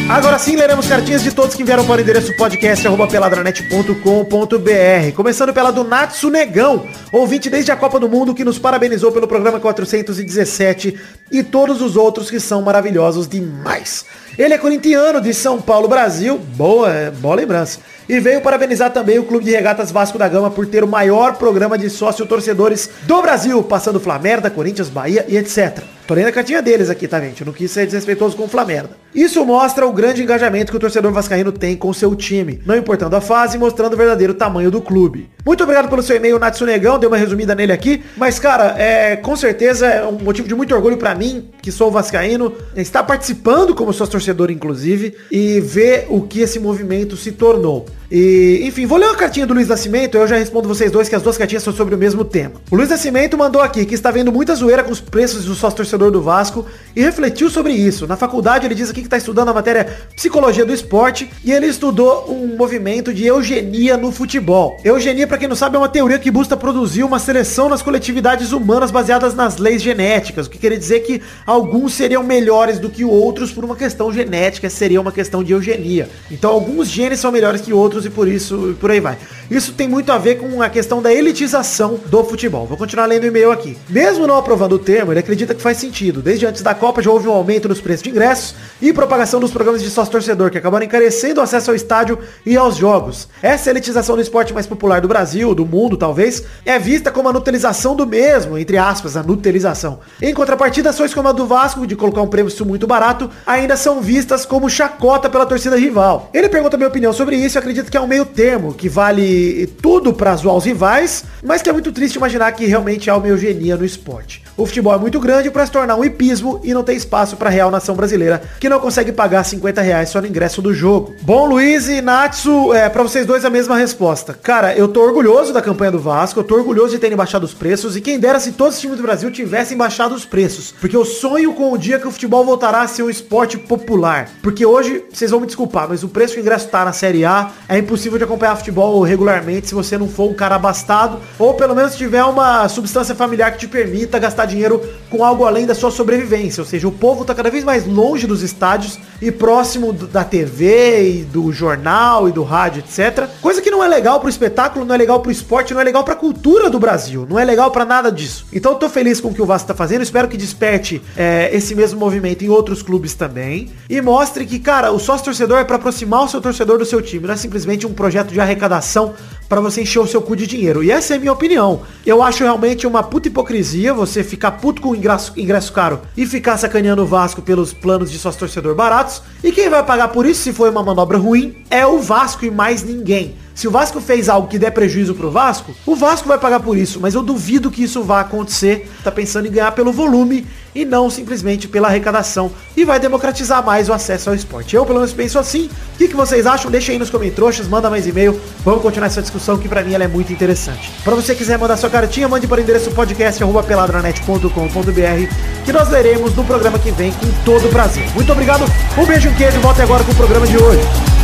Agora sim, leremos cartinhas de todos que vieram para o endereço podcast.peladranet.com.br. Começando pela do Natsu Negão, ouvinte desde a Copa do Mundo, que nos parabenizou pelo programa 417 e todos os outros que são maravilhosos demais. Ele é corintiano de São Paulo, Brasil. Boa, é, boa lembrança. E veio parabenizar também o Clube de Regatas Vasco da Gama por ter o maior programa de sócio-torcedores do Brasil, passando Flamengo, Corinthians, Bahia e etc. Tô lendo a cartinha deles aqui, tá, gente? Eu não quis ser desrespeitoso com o Flamengo. Isso mostra o grande engajamento que o torcedor vascaíno tem com seu time, não importando a fase, mostrando o verdadeiro tamanho do clube. Muito obrigado pelo seu e-mail, Natsunegão, dei uma resumida nele aqui, mas, cara, é, com certeza é um motivo de muito orgulho para mim, que sou vascaíno, estar participando como sócio torcedor, inclusive, e ver o que esse movimento se tornou. E, enfim, vou ler uma cartinha do Luiz Nascimento, eu já respondo vocês dois que as duas cartinhas são sobre o mesmo tema. O Luiz Nascimento mandou aqui que está vendo muita zoeira com os preços do sócio torcedor do Vasco e refletiu sobre isso. Na faculdade ele diz aqui que está estudando a matéria Psicologia do Esporte e ele estudou um movimento de eugenia no futebol. Eugenia, para quem não sabe, é uma teoria que busca produzir uma seleção nas coletividades humanas baseadas nas leis genéticas, o que quer dizer que alguns seriam melhores do que outros por uma questão genética, seria uma questão de eugenia. Então alguns genes são melhores que outros e por isso, por aí vai. Isso tem muito a ver com a questão da elitização do futebol. Vou continuar lendo o e-mail aqui. Mesmo não aprovando o termo, ele acredita que faz sentido. Desde antes da Copa já houve um aumento nos preços de ingressos e propagação dos programas de sócio torcedor, que acabaram encarecendo o acesso ao estádio e aos jogos. Essa elitização do esporte mais popular do Brasil, do mundo talvez, é vista como a nutelização do mesmo, entre aspas, a nutelização. Em contrapartida, ações como a do Vasco, de colocar um preço muito barato, ainda são vistas como chacota pela torcida rival. Ele pergunta minha opinião sobre isso e acredita que é um meio termo, que vale tudo para zoar os rivais, mas que é muito triste imaginar que realmente há uma eugenia no esporte. O futebol é muito grande para se tornar um hipismo e não tem espaço para a real nação brasileira, que não consegue pagar 50 reais só no ingresso do jogo. Bom, Luiz e Natsu, é, para vocês dois a mesma resposta. Cara, eu tô orgulhoso da campanha do Vasco, eu tô orgulhoso de terem baixado os preços e quem dera se todos os times do Brasil tivessem baixado os preços. Porque eu sonho com o dia que o futebol voltará a ser um esporte popular. Porque hoje, vocês vão me desculpar, mas o preço que o ingresso tá na Série A é impossível de acompanhar futebol regularmente se você não for um cara abastado ou pelo menos tiver uma substância familiar que te permita gastar dinheiro com algo além da sua sobrevivência. Ou seja, o povo está cada vez mais longe dos estádios e próximo da TV e do jornal e do rádio, etc. Coisa que não é legal pro espetáculo, não é legal pro esporte, não é legal pra cultura do Brasil. Não é legal para nada disso. Então eu tô feliz com o que o Vasco tá fazendo. Espero que desperte é, esse mesmo movimento em outros clubes também. E mostre que, cara, o sócio torcedor é para aproximar o seu torcedor do seu time. Não é simplesmente um projeto de arrecadação para você encher o seu cu de dinheiro. E essa é a minha opinião. Eu acho realmente uma puta hipocrisia você ficar puto com ingresso, ingresso caro e ficar sacaneando o Vasco pelos planos de sócio torcedor baratos. E quem vai pagar por isso, se for uma manobra ruim, é o Vasco e mais ninguém. Se o Vasco fez algo que der prejuízo pro Vasco, o Vasco vai pagar por isso, mas eu duvido que isso vá acontecer. Tá pensando em ganhar pelo volume e não simplesmente pela arrecadação e vai democratizar mais o acesso ao esporte. Eu pelo menos penso assim. O que, que vocês acham? Deixa aí nos comentários, manda mais e-mail. Vamos continuar essa discussão que pra mim ela é muito interessante. Para você quiser mandar sua cartinha, mande para o endereço podcast@peladranet.com.br que nós leremos no programa que vem com todo o prazer. Muito obrigado. Um beijo, um queijo. Volta agora com o programa de hoje.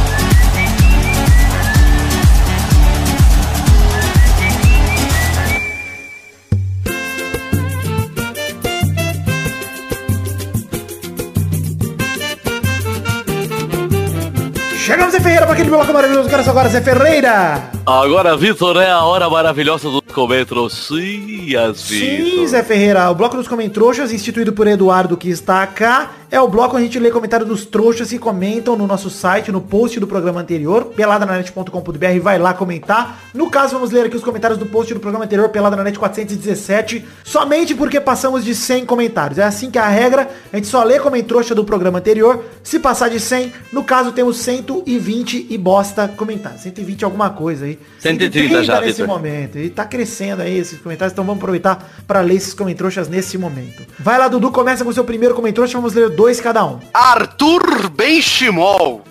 Aquele bloco maravilhoso. Quero agora, Zé Ferreira. Agora, Vitor, é a hora maravilhosa dos comentários. Sim, as Sim, Zé Ferreira. O bloco dos comentários, instituído por Eduardo, que está cá, é o bloco onde a gente lê comentário dos trouxas que comentam no nosso site, no post do programa anterior, peladananet.com.br, vai lá comentar. No caso, vamos ler aqui os comentários do post do programa anterior, Peladananet 417, somente porque passamos de 100 comentários. É assim que é a regra, a gente só lê como trouxa do programa anterior. Se passar de 100, no caso temos 120 e bosta comentários. 120 alguma coisa aí. 130 já, nesse Vitor. momento. E tá crescendo aí esses comentários, então vamos aproveitar para ler esses comentários nesse momento. Vai lá, Dudu, começa com o seu primeiro comentário, vamos ler dois cada um. Arthur Benchimol.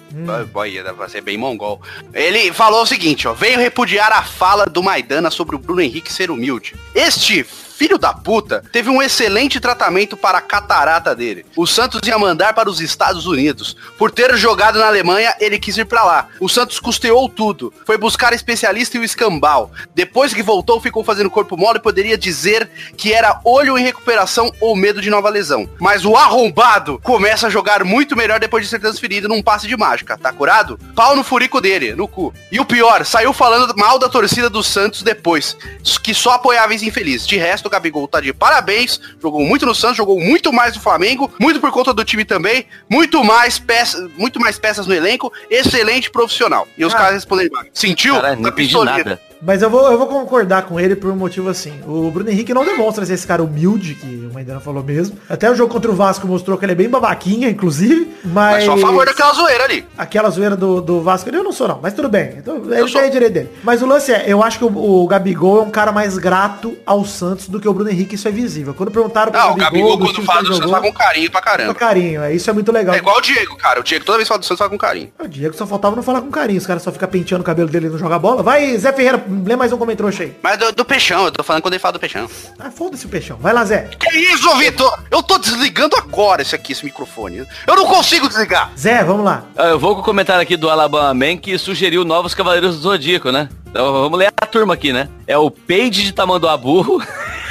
Boy, vai ser bem mongol. Ele falou o seguinte, ó. Veio repudiar a fala do Maidana sobre o Bruno Henrique ser humilde. Este filho da puta teve um excelente tratamento para a catarata dele. O Santos ia mandar para os Estados Unidos. Por ter jogado na Alemanha, ele quis ir para lá. O Santos custeou tudo. Foi buscar especialista e o escambau. Depois que voltou, ficou fazendo corpo mole e poderia dizer que era olho em recuperação ou medo de nova lesão. Mas o arrombado começa a jogar muito melhor depois de ser transferido num passe de mágica. Tá curado? Pau no furico dele, no cu. E o pior, saiu falando mal da torcida do Santos depois. Que só apoiava esse infeliz. De resto, o Gabigol tá de parabéns. Jogou muito no Santos, jogou muito mais no Flamengo. Muito por conta do time também. Muito mais peças, muito mais peças no elenco. Excelente profissional. E os Ah. caras responderam, sentiu? Caralho, não Tá pistoleiro. nada. Mas eu vou, eu vou concordar com ele por um motivo assim. O Bruno Henrique não demonstra ser esse cara humilde, que o Maidana falou mesmo. Até o jogo contra o Vasco mostrou que ele é bem babaquinha, inclusive. Mas. Mas só a favor daquela zoeira ali. Aquela zoeira do, do Vasco, eu não sou não, mas tudo bem. Então, ele sou. tem direito dele. Mas o lance é, eu acho que o, o Gabigol é um cara mais grato ao Santos do que o Bruno Henrique, isso é visível. Quando perguntaram pro Não, o Gabigol, quando fala do ele Santos, jogou, fala com carinho pra com caramba. carinho, é, isso é muito legal. É igual o Diego, cara. O Diego toda vez que fala do Santos, fala com carinho. O Diego só faltava não falar com carinho, os caras só ficam penteando o cabelo dele e não joga bola. Vai, Zé Ferreira, lê mais um comentário aí. Mas do, do Peixão, eu tô falando quando ele fala do Peixão. Ah, foda-se o peixão. Vai lá, Zé. Que isso, Vitor? Eu tô desligando agora esse aqui, esse microfone. Eu não consigo desligar. Zé, vamos lá. Ah, Eu vou com o comentário aqui do Alabama Man que sugeriu novos Cavaleiros do Zodíaco, né? Então vamos ler a turma aqui, né? É o Peide de Tamanduá Burro,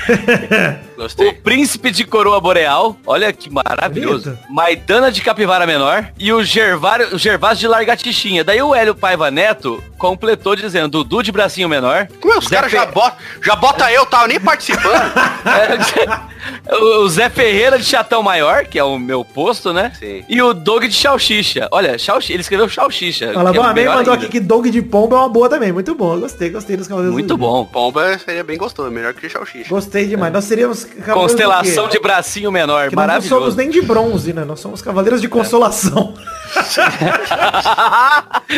o Gostei. Príncipe de Coroa Boreal, olha que maravilhoso. Bonito. Maidana de Capivara Menor e o Gervário, o Gervásio de Largatichinha. Daí o Hélio Paiva Neto completou dizendo Dudu de Bracinho Menor. Meu, os Zé caras já Fe- botam já bota eu, tava nem participando. É, o o Zé Ferreira de Chatão Maior, que é o meu posto, né? Sim. E o Doug de Chalchicha. Olha, Chalchicha, ele escreveu Chalchicha. que é mandou ainda. aqui que Dog de Pomba é uma boa também. Muito bom. Gostei, gostei dos Cavaleiros Muito bom. Pomba seria bem gostoso, melhor que o Xixi. Gostei demais. Nós seríamos Constelação de bracinho menor, Que nós não somos maravilhoso. nem de bronze, né? Nós somos Cavaleiros de Consolação.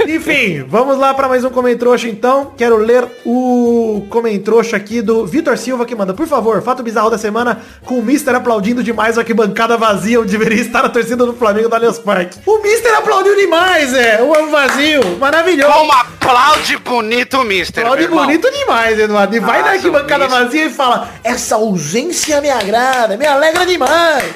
Enfim, vamos lá para mais um Comentrouxa então. Quero ler o Comentrouxa aqui do Vitor Silva que manda. Por favor, fato bizarro da semana com o Mister aplaudindo demais a arquibancada vazia onde deveria estar a torcida do Flamengo do Allianz Parque. O Mister aplaudiu demais, é. O ano vazio. Maravilhoso. Como aplaude bonito, mister. Aplaude bonito demais, Eduardo. E vai na Nossa, arquibancada o Mister. vazia e fala, essa ausência me agrada, me alegra demais.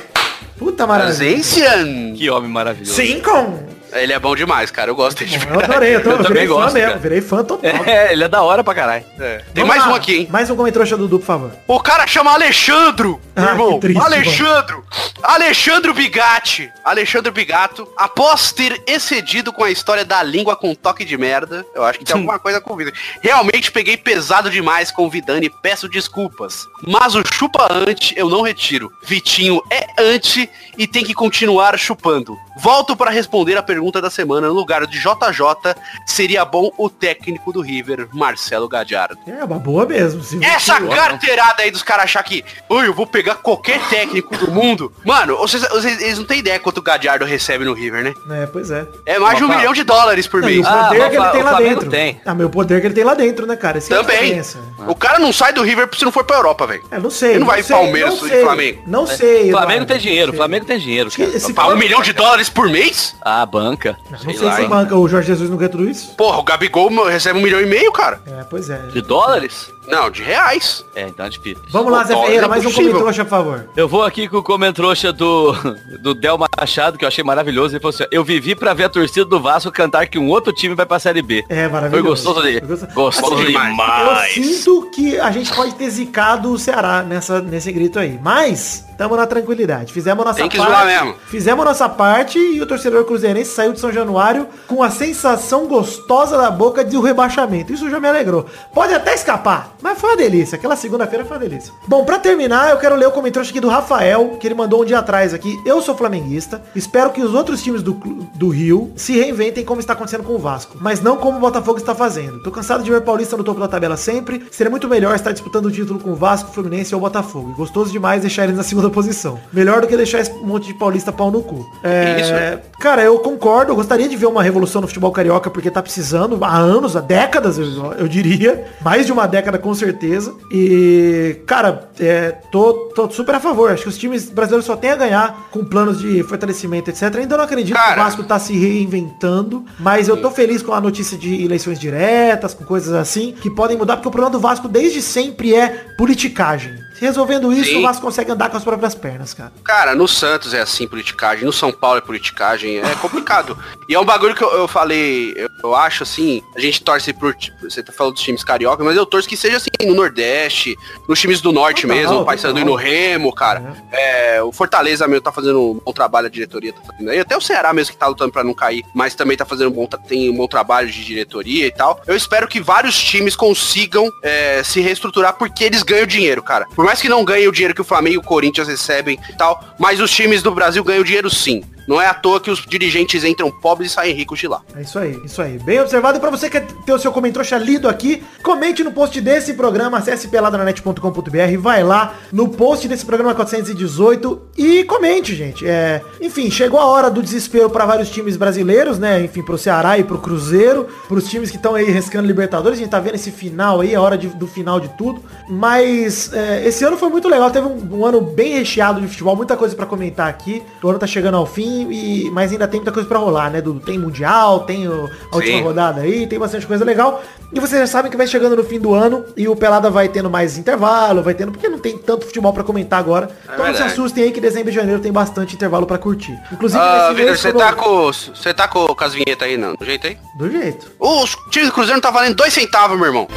Puta maravilha. Ausência. Que homem maravilhoso. Sim, com... Ele é bom demais, cara. Eu gosto dele de Eu adorei, eu, tô, Eu eu também virei fã gosto, mesmo, cara. virei fã total. É, ele é da hora pra caralho. É. Tem Vamos mais lá, um aqui, hein? Mais um comentário Dudu, por favor. O cara chama Alexandro, Ah, meu irmão. triste, Alexandro. Alexandro Bigatti. Alexandro Bigato. Após ter excedido com a história da língua com toque de merda, eu acho que tem alguma coisa com o Vidani. Realmente peguei pesado demais com o Vidani e peço desculpas. Mas o chupa ante eu não retiro. Vitinho é ante e tem que continuar chupando. Volto para responder a pergunta da semana. No lugar de JJ, seria bom o técnico do River, Marcelo Gadiardo. É uma boa mesmo. Se Essa você- carteirada aí dos caras achar que, ui, eu vou pegar qualquer técnico do mundo. Mano, vocês, vocês- eles não têm ideia quanto o Gadiardo recebe no River, né? É, pois é. É mais de um Opa. milhão de dólares por Não, e o mês. Ah, poder mas que ele tem lá Flamengo dentro. tem. Ah, meu poder que ele tem lá dentro, né, cara? Essa é Também. diferença. O cara não sai do River se não for pra Europa, velho. É, não sei. Ele não vai sei, Palmeiras não e sei, Flamengo. Não sei. Flamengo tem dinheiro, não. Flamengo tem dinheiro, cara. Esse Pra um milhão de dólares por mês? Ah, banca. Não Sei sei lá, se hein? banca o Jorge Jesus não ganha tudo isso. Porra, o Gabigol recebe um milhão e meio, cara. É, pois é. De dólares? Não, de reais. É, então é difícil. Vamos lá, Zé Ferreira, é mais um comentário, por favor. Eu vou aqui com o comentrouxa do, do Del Machado, que eu achei maravilhoso. Ele falou assim, eu vivi pra ver a torcida do Vasco cantar que um outro time vai pra Série B. É, Foi maravilhoso. gostoso de... Foi gostoso. Gostoso Assim, demais. Eu sinto que a gente pode ter zicado o Ceará nessa, nesse grito aí. Mas, tamo na tranquilidade. Fizemos a nossa Tem que parte. zoar mesmo. Fizemos a nossa parte e o torcedor cruzeirense saiu de São Januário com a sensação gostosa da boca de o rebaixamento. Isso já me alegrou. Pode até escapar, mas foi uma delícia. Aquela segunda-feira foi uma delícia. Bom, pra terminar, eu quero ler o comentário aqui do Rafael, que ele mandou um dia atrás aqui. Eu sou flamenguista. Espero que os outros times do, do Rio se reinventem como está acontecendo com o Vasco. Mas não como o Botafogo está fazendo. Tô cansado de ver Paulista no topo da tabela sempre. Seria muito melhor estar disputando o título com o Vasco, Fluminense ou Botafogo. E gostoso demais deixar eles na segunda posição. Melhor do que deixar esse monte de paulista pau no cu. É, Isso, né? Cara, eu concordo. Eu gostaria de ver uma revolução no futebol carioca, porque tá precisando há anos, há décadas, eu, eu diria. Mais de uma década, com certeza. E, cara, é, tô, tô super a favor. Acho que os times brasileiros só têm a ganhar com planos de fortalecimento, etc. Ainda não acredito que Cara. o Vasco tá se reinventando. Mas eu tô feliz com a notícia de eleições diretas, com coisas assim, que podem mudar, porque o problema do Vasco desde sempre é politicagem. Resolvendo isso, Sim. o Vasco consegue andar com as próprias pernas, cara. Cara, no Santos é assim, politicagem. No São Paulo é politicagem. É complicado. e é um bagulho que eu, eu falei, eu, eu acho assim, a gente torce por. Você tá falando dos times carioca, mas eu torço que seja assim, no Nordeste, nos times do Norte Total, mesmo, o Paysandu e no Remo, cara. É, o Fortaleza mesmo tá fazendo um bom trabalho, a diretoria tá fazendo aí. Até o Ceará mesmo que tá lutando pra não cair, mas também tá fazendo um bom, tem um bom trabalho de diretoria e tal. Eu espero que vários times consigam é, se reestruturar porque eles ganham dinheiro, cara. Por mais que não ganhem o dinheiro que o Flamengo e o Corinthians recebem e tal, mas os times do Brasil ganham dinheiro sim. Não é à toa que os dirigentes entram pobres e saem ricos de lá. É isso aí, isso aí. Bem observado. Pra você que ter o seu comentário lido aqui, comente no post desse programa, acesse peladranet.com.br, vai lá no post desse programa 418 e comente, gente. É, enfim, chegou a hora do desespero para vários times brasileiros, né? Enfim, pro Ceará e pro Cruzeiro, pros times que estão aí riscando Libertadores. A gente tá vendo esse final aí, a hora de- do final de tudo. Mas é, esse ano foi muito legal. Teve um, um ano bem recheado de futebol, muita coisa pra comentar aqui. O ano tá chegando ao fim, e, mas ainda tem muita coisa pra rolar, né, Dudu? Tem Mundial, tem o- a última Sim. rodada aí, tem bastante coisa legal. E vocês já sabem que vai chegando no fim do ano e o Pelada vai tendo mais intervalo, vai tendo, porque não tem tanto futebol pra comentar agora. então não se assustem aí que dezembro e janeiro tem bastante intervalo pra curtir. Inclusive, Ah, nesse Vitor, mês, você tá com. Você tá com, com as vinhetas aí, não? Do jeito aí? Do jeito. Os times do Cruzeiro não tá valendo dois centavos, meu irmão.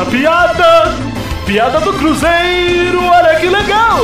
A piada! Piada do Cruzeiro, olha que legal!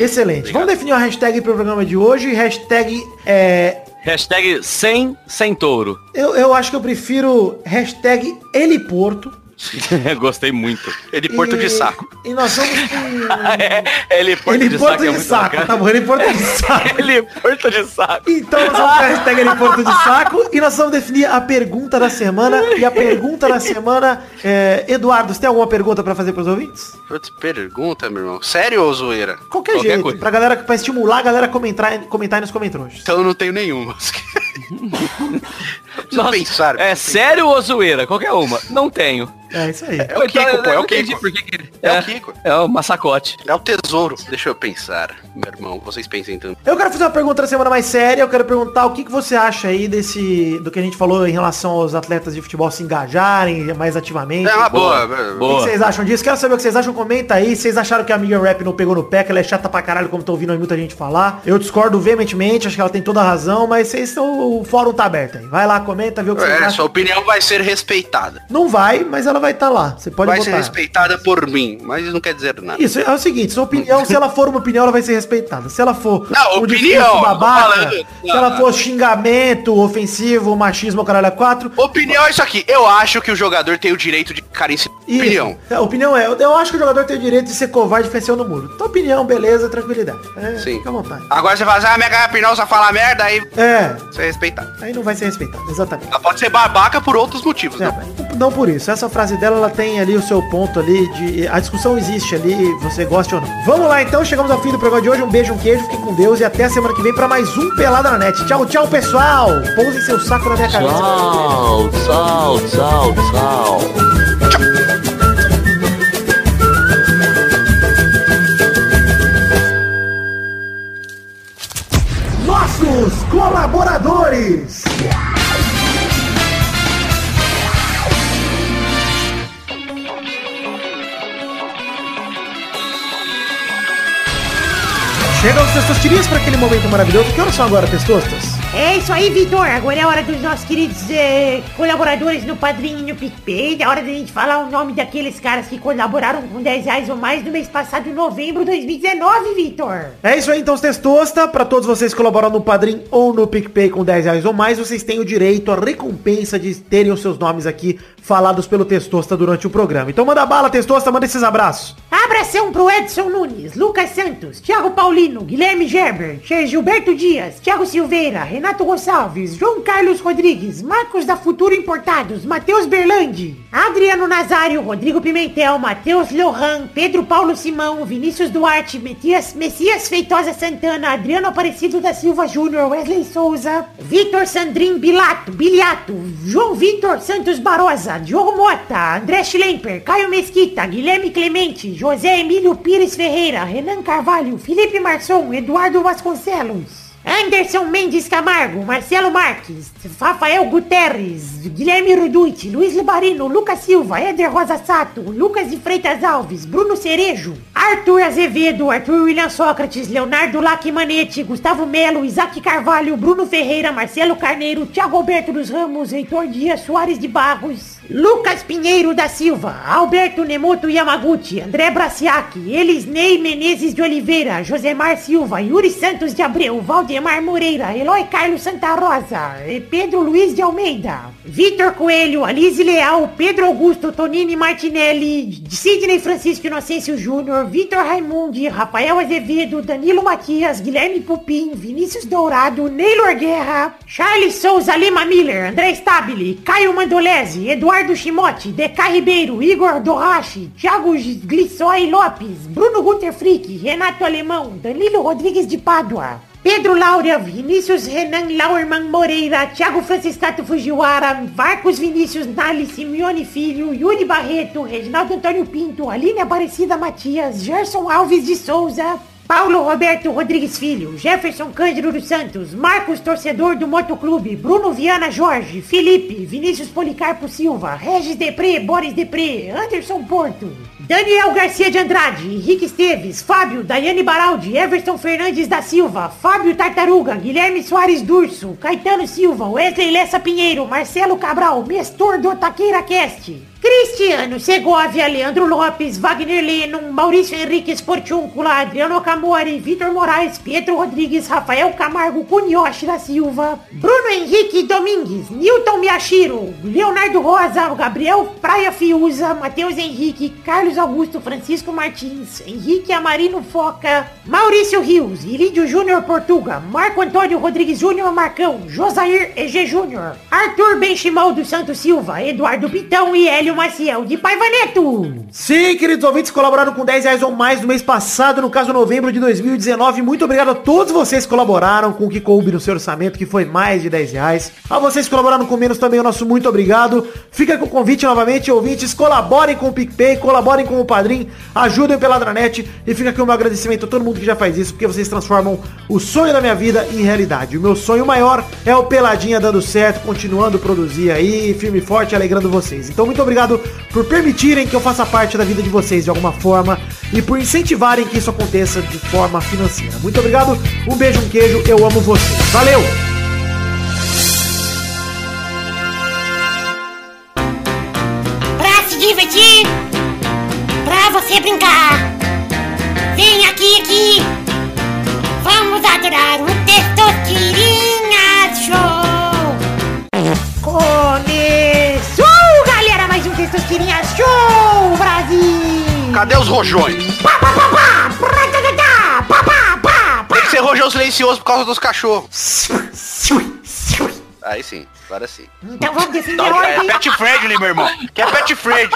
Excelente. Vamos definir a hashtag pro programa de hoje. Hashtag é... Hashtag sem, sem touro. Eu, eu acho que eu prefiro hashtag Eliporto. Gostei muito. Ele porto E- de saco. E nós vamos com... É, ele porto Ele de porto saco. é de muito saco, bacana. tá bom, ele porto de saco. Ele porto de saco. Então nós vamos a hashtag ele porto de saco e nós vamos definir a pergunta da semana. E a pergunta da semana é... Eduardo, você tem alguma pergunta pra fazer pros ouvintes? Putz, pergunta, meu irmão. Sério ou zoeira? Qualquer, Qualquer jeito, coisa. pra galera, pra estimular a galera a comentar, comentar aí nos comentários. Então eu não tenho nenhuma. Nossa, pensar. É sério ou zoeira? Qualquer uma. Não tenho. É isso aí. É o Kiko, pô, é o Kiko. por que ele- É o Kiko. É o massacote. É o tesouro. Deixa eu pensar, meu irmão. Vocês pensem tanto. Eu quero fazer uma pergunta da semana mais séria. Eu quero perguntar o que, que você acha aí desse. do que a gente falou em relação aos atletas de futebol se engajarem mais ativamente. É uma boa. Boa. O que Boa. vocês acham disso? Quero saber o que vocês acham. Comenta aí. Vocês acharam que a amiga Rap não pegou no pé, que ela é chata pra caralho, como tô ouvindo aí muita gente falar. Eu discordo veementemente, acho que ela tem toda a razão, mas vocês estão. O fórum tá aberto aí. Vai lá, comenta, vê o que vocês É, acham. sua opinião vai ser respeitada. Não vai, mas ela vai estar lá. Você pode vai ser botar. respeitada por mim, mas isso não quer dizer nada. Isso, é o seguinte, sua opinião, se ela for uma opinião, ela vai ser respeitada. Se ela for Não, um opinião, babaca, se ela for xingamento, ofensivo, machismo, caralho, a quatro, Opinião é isso aqui. Eu acho que o jogador tem o direito de si- Isso. opinião. É, opinião é, eu, acho que o jogador tem o direito de ser covarde fechar no muro. Então, opinião, beleza, tranquilidade. É, Sim. Fica à vontade. Agora você fala assim, ah, minha opinião só fala merda, aí É, você é respeitado. aí não vai ser respeitado, exatamente. Ela pode ser babaca por outros motivos, É, não. mas não por isso. Essa frase dela, ela tem ali o seu ponto ali de... A discussão existe ali, você gosta ou não. Vamos lá, então. Chegamos ao fim do programa de hoje. Um beijo, um queijo. Fiquem com Deus. E até a semana que vem pra mais um Pelada na Net. Tchau, tchau, pessoal. Pousem seu saco na minha cabeça. Tchau, tchau, tchau, tchau. Colaboradores. Chegam os testosterinhas para aquele momento maravilhoso. Que horas são agora, testostas? É isso aí, Vitor. Agora é a hora dos nossos queridos eh, colaboradores no Padrinho e no PicPay. É hora da gente falar o nome daqueles caras que colaboraram com 10 reais ou mais no mês passado, em novembro de 2019, Vitor. É isso aí, então, os Testosta. Para todos vocês que colaboram no Padrim ou no PicPay com 10 reais ou mais, vocês têm o direito, a recompensa de terem os seus nomes aqui falados pelo Testosta durante o programa. Então manda bala, Testosta, manda esses abraços. Abração pro Edson Nunes, Lucas Santos, Thiago Paulino, Guilherme Gerber, Gilberto Dias, Thiago Silveira, Renato Gonçalves, João Carlos Rodrigues, Marcos da Futuro Importados, Matheus Berlandi, Adriano Nazário, Rodrigo Pimentel, Matheus Lohan, Pedro Paulo Simão, Vinícius Duarte, Messias, Messias Feitosa Santana, Adriano Aparecido da Silva Júnior, Wesley Souza, Vitor Sandrin Bilato, Biliato, João Vitor Santos Barosa, Diogo Mota, André Schlemper, Caio Mesquita, Guilherme Clemente, José Emílio Pires Ferreira, Renan Carvalho, Felipe Marçom, Eduardo Vasconcelos. Anderson Mendes Camargo, Marcelo Marques, Rafael Guterres, Guilherme Ruduit, Luiz Libarino, Lucas Silva, Éder Rosa Sato, Lucas de Freitas Alves, Bruno Cerejo, Arthur Azevedo, Arthur William Sócrates, Leonardo Lacmanete, Gustavo Melo, Isaac Carvalho, Bruno Ferreira, Marcelo Carneiro, Thiago Alberto dos Ramos, Heitor Dias Soares de Barros, Lucas Pinheiro da Silva, Alberto Nemoto Yamaguchi, André Braciac, Elisnei Menezes de Oliveira, Josemar Silva, Yuri Santos de Abreu, Valdemar Moreira, Eloy Carlos Santa Rosa, Pedro Luiz de Almeida, Vitor Coelho, Alice Leal, Pedro Augusto, Tonini Martinelli, Sidney Francisco Inocêncio Júnior, Vitor Raimundi, Rafael Azevedo, Danilo Matias, Guilherme Pupim, Vinícius Dourado, Neylor Guerra, Charles Souza Lima Miller, André Stabile, Caio Mandolese, Eduardo Chimote, Deca Ribeiro, Igor Dorrache, Thiago Glissói Lopes, Bruno Guter Frick, Renato Alemão, Danilo Rodrigues de Pádua, Pedro Laura, Vinícius Renan Lauerman Moreira, Thiago Franciscato Fujiwara, Marcos Vinícius Nali, Simeone Filho, Yuri Barreto, Reginaldo Antônio Pinto, Aline Aparecida Matias, Gerson Alves de Souza, Paulo Roberto Rodrigues Filho, Jefferson Cândido dos Santos, Marcos Torcedor do Motoclube, Bruno Viana Jorge, Felipe, Vinícius Policarpo Silva, Regis Depré, Boris Depré, Anderson Porto, Daniel Garcia de Andrade, Henrique Esteves, Fábio, Daiane Baraldi, Everton Fernandes da Silva, Fábio Tartaruga, Guilherme Soares Durso, Caetano Silva, Wesley Lessa Pinheiro, Marcelo Cabral, Mestor do Taqueira Cast, Cristiano Segovia, Leandro Lopes, Wagner Lennon, Maurício Henrique Sportiúncula, Adriano Camori, Vitor Moraes, Pietro Rodrigues, Rafael Camargo, Cunioche da Silva, Bruno Henrique Domingues, Newton Miyashiro, Leonardo Rosa, Gabriel Praia Fiuza, Matheus Henrique, Carlos Augusto, Francisco Martins, Henrique Amarino Foca, Maurício Rios, Ilídio Júnior Portuga, Marco Antônio Rodrigues Júnior Marcão, Josair EG Júnior, Arthur Benchimol dos Santos Silva, Eduardo Pitão e Hélio Maciel de Paivaneto. Sim, queridos ouvintes, colaboraram com 10 reais ou mais no mês passado, no caso novembro de 2019. Muito obrigado a todos vocês que colaboraram com o que coube no seu orçamento, que foi mais de 10 reais. A vocês que colaboraram com menos também, o nosso muito obrigado. Fica com o convite novamente, ouvintes, colaborem com o PicPay, colaborem com o Padrim, ajudem pela Dranet e fica aqui o meu agradecimento a todo mundo que já faz isso, porque vocês transformam o sonho da minha vida em realidade. O meu sonho maior é o Peladinha dando certo, continuando a produzir aí, firme forte, alegrando vocês. Então, muito obrigado por permitirem que eu faça parte da vida de vocês de alguma forma e por incentivarem que isso aconteça de forma financeira. Muito obrigado, um beijo, um queijo, eu amo vocês. Valeu! Pra se divertir, pra você brincar. Vem aqui, aqui. Vamos adorar o Testosterinha Show, Brasil. Cadê os rojões? Pá, pá, pá, pá, pratatá, pá, pá, pá, pá. Tem que ser rojão silencioso por causa dos cachorros. Aí sim, agora sim. Então vamos definir a Não, é ordem. pet friendly, meu irmão. Que é pet friendly.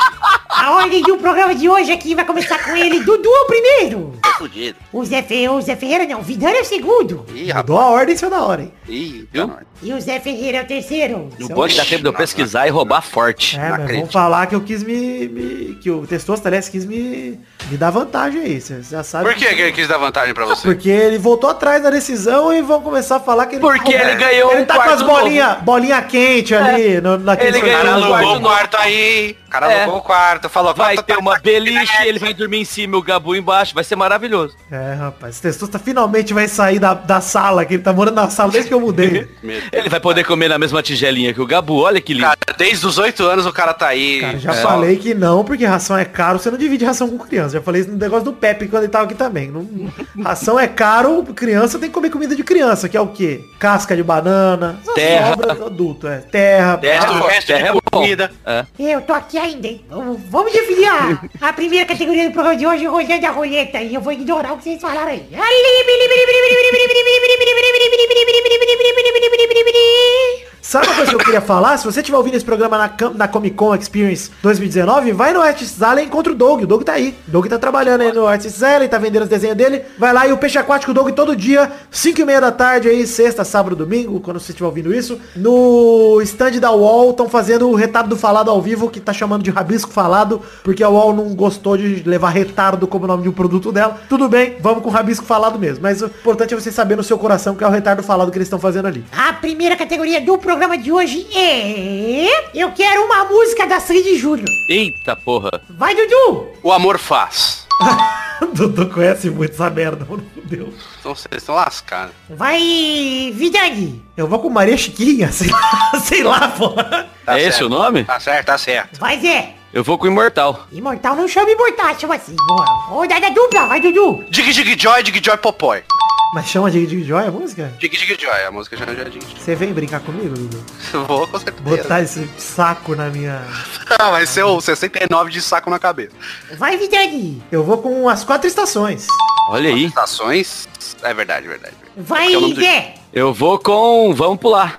A ordem do programa de hoje aqui vai começar com ele, Dudu é o primeiro. Tô fudido. O Zé, Fe... o Zé Ferreira não, o Vidano é o segundo. Ih, rapaz. Mudou a ordem, seu da hora, hein? Ih, viu? E o Zé Ferreira é o terceiro. O bom é dá tempo de eu pesquisar e roubar forte. É, mas vamos falar que eu quis me... me- que o Testosta, aliás, quis me, me dar vantagem aí, você já sabe. Por que que ele quis dar vantagem pra você? Porque ele voltou atrás da decisão e vão começar a falar que ele... Porque ele ganhou Ele um tá com as quarto bolinhas bolinha quente ali no, naquele Ele O cara ganhou um alugou quarto o quarto aí. O cara É. alugou o quarto. Falou, Vai ter uma beliche, ele vai dormir em cima e o Gabu embaixo. Vai ser maravilhoso. É, rapaz, esse Testosta finalmente vai sair da, da sala, que ele tá morando na sala desde que eu mudei. Ele vai poder comer na mesma tigelinha que o Gabu. Olha que lindo. Cara, desde os oito anos o cara tá aí. Cara, já É. falei que não, porque ração é caro, você não divide ração com criança. Já falei isso no negócio do Pepe quando ele tava aqui também. Não- ração é caro, criança tem que comer comida de criança, que é o quê? Casca de banana, Terra. sobras adulto, é. Terra. Terra- terra é de bom. comida. É. Eu tô aqui ainda, hein? Vamos- definir a, a primeira categoria do programa de hoje, rolando a roleta, e eu vou ignorar o que vocês falaram aí. Sabe uma coisa que eu queria falar? Se você estiver ouvindo esse programa na, na Comic Con Experience 2019, vai no Artist Alley e encontra o Doug. O Doug tá aí. O Doug tá trabalhando aí no Artist Alley, tá vendendo os desenhos dele. Vai lá e o Peixe Aquático Doug todo dia, 5 e meia da tarde aí, sexta, sábado, domingo, quando você estiver ouvindo isso. No stand da UOL, estão fazendo o retardo do falado ao vivo, que tá chamando de rabisco falado, porque a UOL não gostou de levar retardo como nome de um produto dela. Tudo bem, vamos com rabisco falado mesmo. Mas o importante é você saber no seu coração que é o retardo falado que eles estão fazendo ali. A primeira categoria do programa de hoje é... Eu quero uma música da Sandy Júnior. Eita porra. Vai, Dudu! O amor faz. Dudu conhece muito essa merda, mano. Fudeu. Então vocês estão lascados. Vai, Vidani. Eu vou com Maria Chiquinha, sei lá, sei lá, pô. Tá é esse certo. o nome? Tá certo, tá certo. Vai, Zé. Eu vou com o Imortal. Imortal não chama imortal, chama assim. Boa. Rodada dupla, vai, Dudu. Dig Dig Joy, Dig Joy Popói. Mas chama de, de Joy a música? Dig Dig Joy, a música chama Dig Dig Você vem brincar comigo, Dudu? Vou com certeza. Botar esse saco na minha... Ah, vai ser o 69 de saco na cabeça. Vai, Vidani. Eu vou com as quatro estações. Olha aí. Estações. É verdade, verdade. Vai, É do-. Eu vou com Vamos Pular.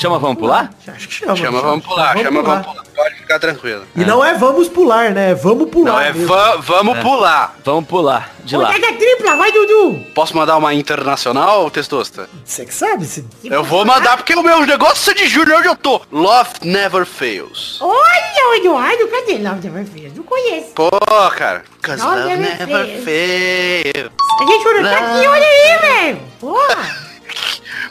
Chama Vamos Pular? Acho que chama. Chama, vamos pular, chama, vamos pular. Pode ficar tranquilo. E não é vamos pular, né? É vamos pular. Não, é mesmo. va- vamos pular. Vamos pular de lá. Rodada tripla, vai, Dudu. Posso mandar uma internacional, Testosta? Você que sabe, se... Eu vou mandar porque o meu negócio é de julho onde eu tô. Love Never Fails. Olha o Eduardo, cadê Love Never Fails? Não conheço. Pô, cara. Cause Love love never never fails. fails. A gente tá aqui, olha aí, velho. Porra.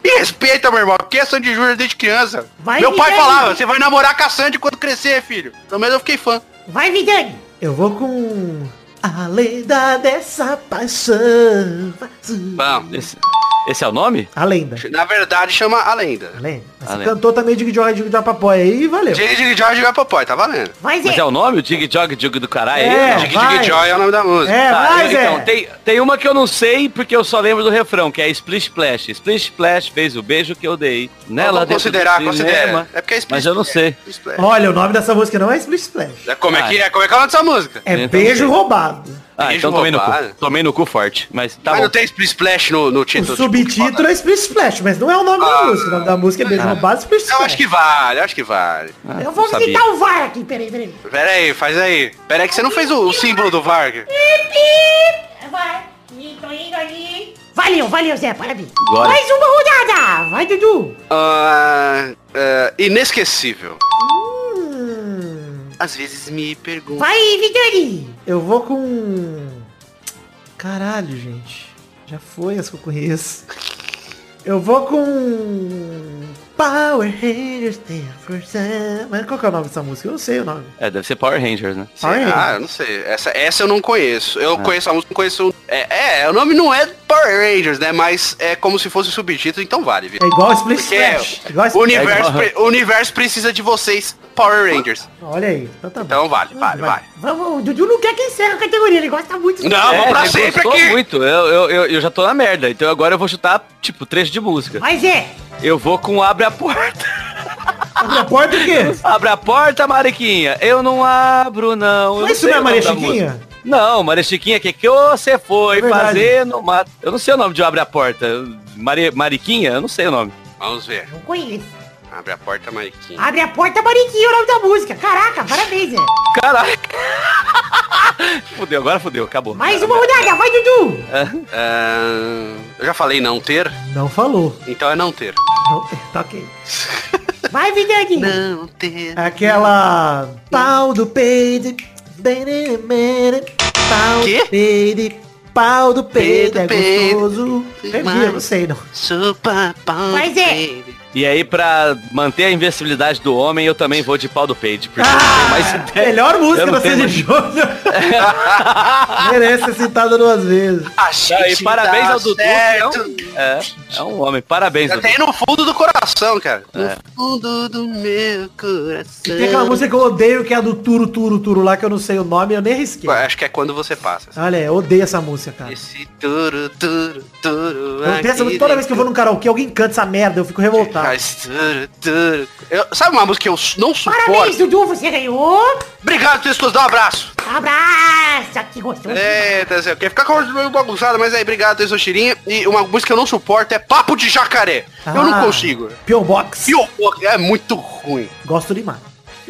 Me respeita, meu irmão. Porque é Sandy Júnior desde criança. Vai, meu pai falava, você vai namorar com a Sandy quando crescer, filho. Pelo menos eu fiquei fã. Vai, Vidani. Eu vou com... A lenda dessa paixão. Bom, Esse, esse é o nome? A lenda. na verdade chama a lenda. A lenda. Mas A Você lenda. cantou também Dig Joy, Dig Joy Papoy aí, valeu. Dig Dig Joy Dig Papai, tá valendo. Zé. Mas é o nome? O Dig Jog Jog do caralho? É. Dig. Dig Joy é o nome da música. É, Tá, vai, eu- então, tem, tem uma que eu não sei porque eu só lembro do refrão, que é Splish Splash. Splish Splash fez o beijo que eu dei. Nela Vamos considerar, considera. É porque é Mas eu não sei. Splash. Olha, o nome dessa música não é Split Splash. É, como é Ah. que é? Como é que é o nome dessa música? É Então beijo não sei. roubado. Ah, então tomei no cu. Tomei no cu forte. Mas tá Mas bom. não tem Split Splash no, no O título. tipo, subtítulo é Split Splash, mas não é o nome da Ah. música. O nome da música é beijo roubado Split Eu Splash. acho que vale, eu acho que vale. Ah, Eu vou visitar o VAR aqui, peraí, peraí. Pera aí, faz aí. Pera aí que você não fez o, o símbolo do Varg. Vai. Ih, Tô indo ali. Valeu, valeu, Zé, parabéns. Glória. Mais uma rodada. Vai, Dudu. Ah, ah, inesquecível. Hum, Às vezes me pergunto. Vai, Vidani. eu vou com... Caralho, gente. Já foi as que eu conheço. Eu vou com... Power Rangers Day for Sam. Mas qual que é o nome dessa música? Eu não sei o nome. É, deve ser Power Rangers, né? Power Rangers. Ah, eu não sei. Essa, essa eu não conheço. Ah. Eu conheço a música, não conheço. É, é, o nome não é Power Rangers, né? Mas é como se fosse o subtítulo, então vale, viu? É igual Split Splash. Igual o, Split universo, É igual. pre- o universo precisa de vocês, Power Rangers. Olha aí. Então tá bom. Então vale, vale, vai. Vamos, o Dudu não quer que encerre a categoria, ele gosta muito. Não, vamos pra ele sempre aqui. muito. Eu, eu, eu, eu já tô na merda. Então agora eu vou chutar, tipo, trecho de música. Vai, Zé. Eu vou com Abre a Porta. Abre a porta o quê? Abre a porta, Mariquinha. Eu não abro, não. Mas não isso não é Maria Chiquinha? Não, Maria Chiquinha, que que você foi É fazer no mato? Eu não sei o nome de Abre a Porta. Maria, Mariquinha? Eu não sei o nome. Vamos ver. Não conheço. Abre a porta, Mariquinha. Abre a porta, Mariquinho, o nome da música. Caraca, parabéns, Zé. Caralho. fudeu, agora fudeu, acabou. Mais uma rodada, vai, Dudu. Ah, eu já falei não ter, Não falou. então é não ter. Não, tá ok. Vai, Vidani. Não ter. Aquela pau do peito. Pau Quê? do peito. Pau do peito. É gostoso. Perdi, eu não sei não. Super pau. Vai, Zé. E aí, pra manter a invencibilidade do homem, eu também vou de pau do peito. Porque eu não tenho mais ideia. Melhor música da tenho Sandy Júnior. Merece ser citada duas vezes. A E parabéns dá ao Dudu, é um, é, é um homem. Parabéns, Já Dudu. tem no fundo do coração, cara. É. No fundo do meu coração. Tem aquela música que eu odeio, que é a do Turo, Turo, Turo lá, que eu não sei o nome, eu nem risquei. Acho que é quando você passa. Olha, eu odeio essa música, cara. Esse turu, turu, turu. Eu odeio essa música toda vez que eu vou num karaokê, alguém canta essa merda, eu fico revoltado. Mas. Eu- sabe uma música que eu não Parabéns, suporto? Dudu, você ganhou. Obrigado, Testos, dá um abraço. Abraço, que gostoso. Eu quero ficar com meio bagunçada, mas aí, obrigado, Testos Tirinha. E uma música que eu não suporto é Papo de Jacaré. eu não Ah. consigo. P.O. Box. E o é muito ruim. Gosto demais.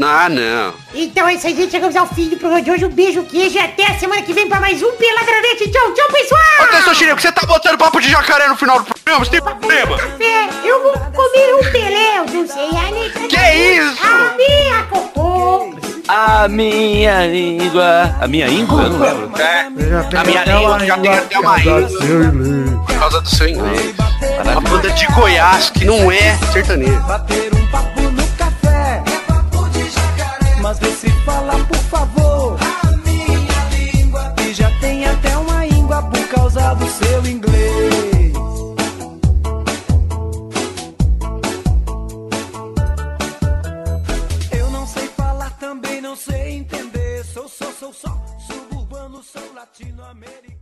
Ah, não. Então é isso aí, gente. Chegamos ao fim do programa de hoje. Um beijo, queijo e até a semana que vem pra mais um Peladronete. Tchau, tchau, pessoal. Por que você tá botando Papo de Jacaré no final do programa? Você tem problema? Café, eu vou comer um Pelé, eu não sei a letra. Que da isso? A minha cocô. A minha língua. A minha língua? Eu não lembro. É. A minha língua já tem até uma língua. Por causa do seu inglês. Uma banda de Goiás que não é sertanejo às se fala por favor. A minha língua. E já tem até uma íngua por causa do seu inglês. Eu não sei falar também, não sei entender. Sou, sou, sou, só suburbano, sou latino-americano.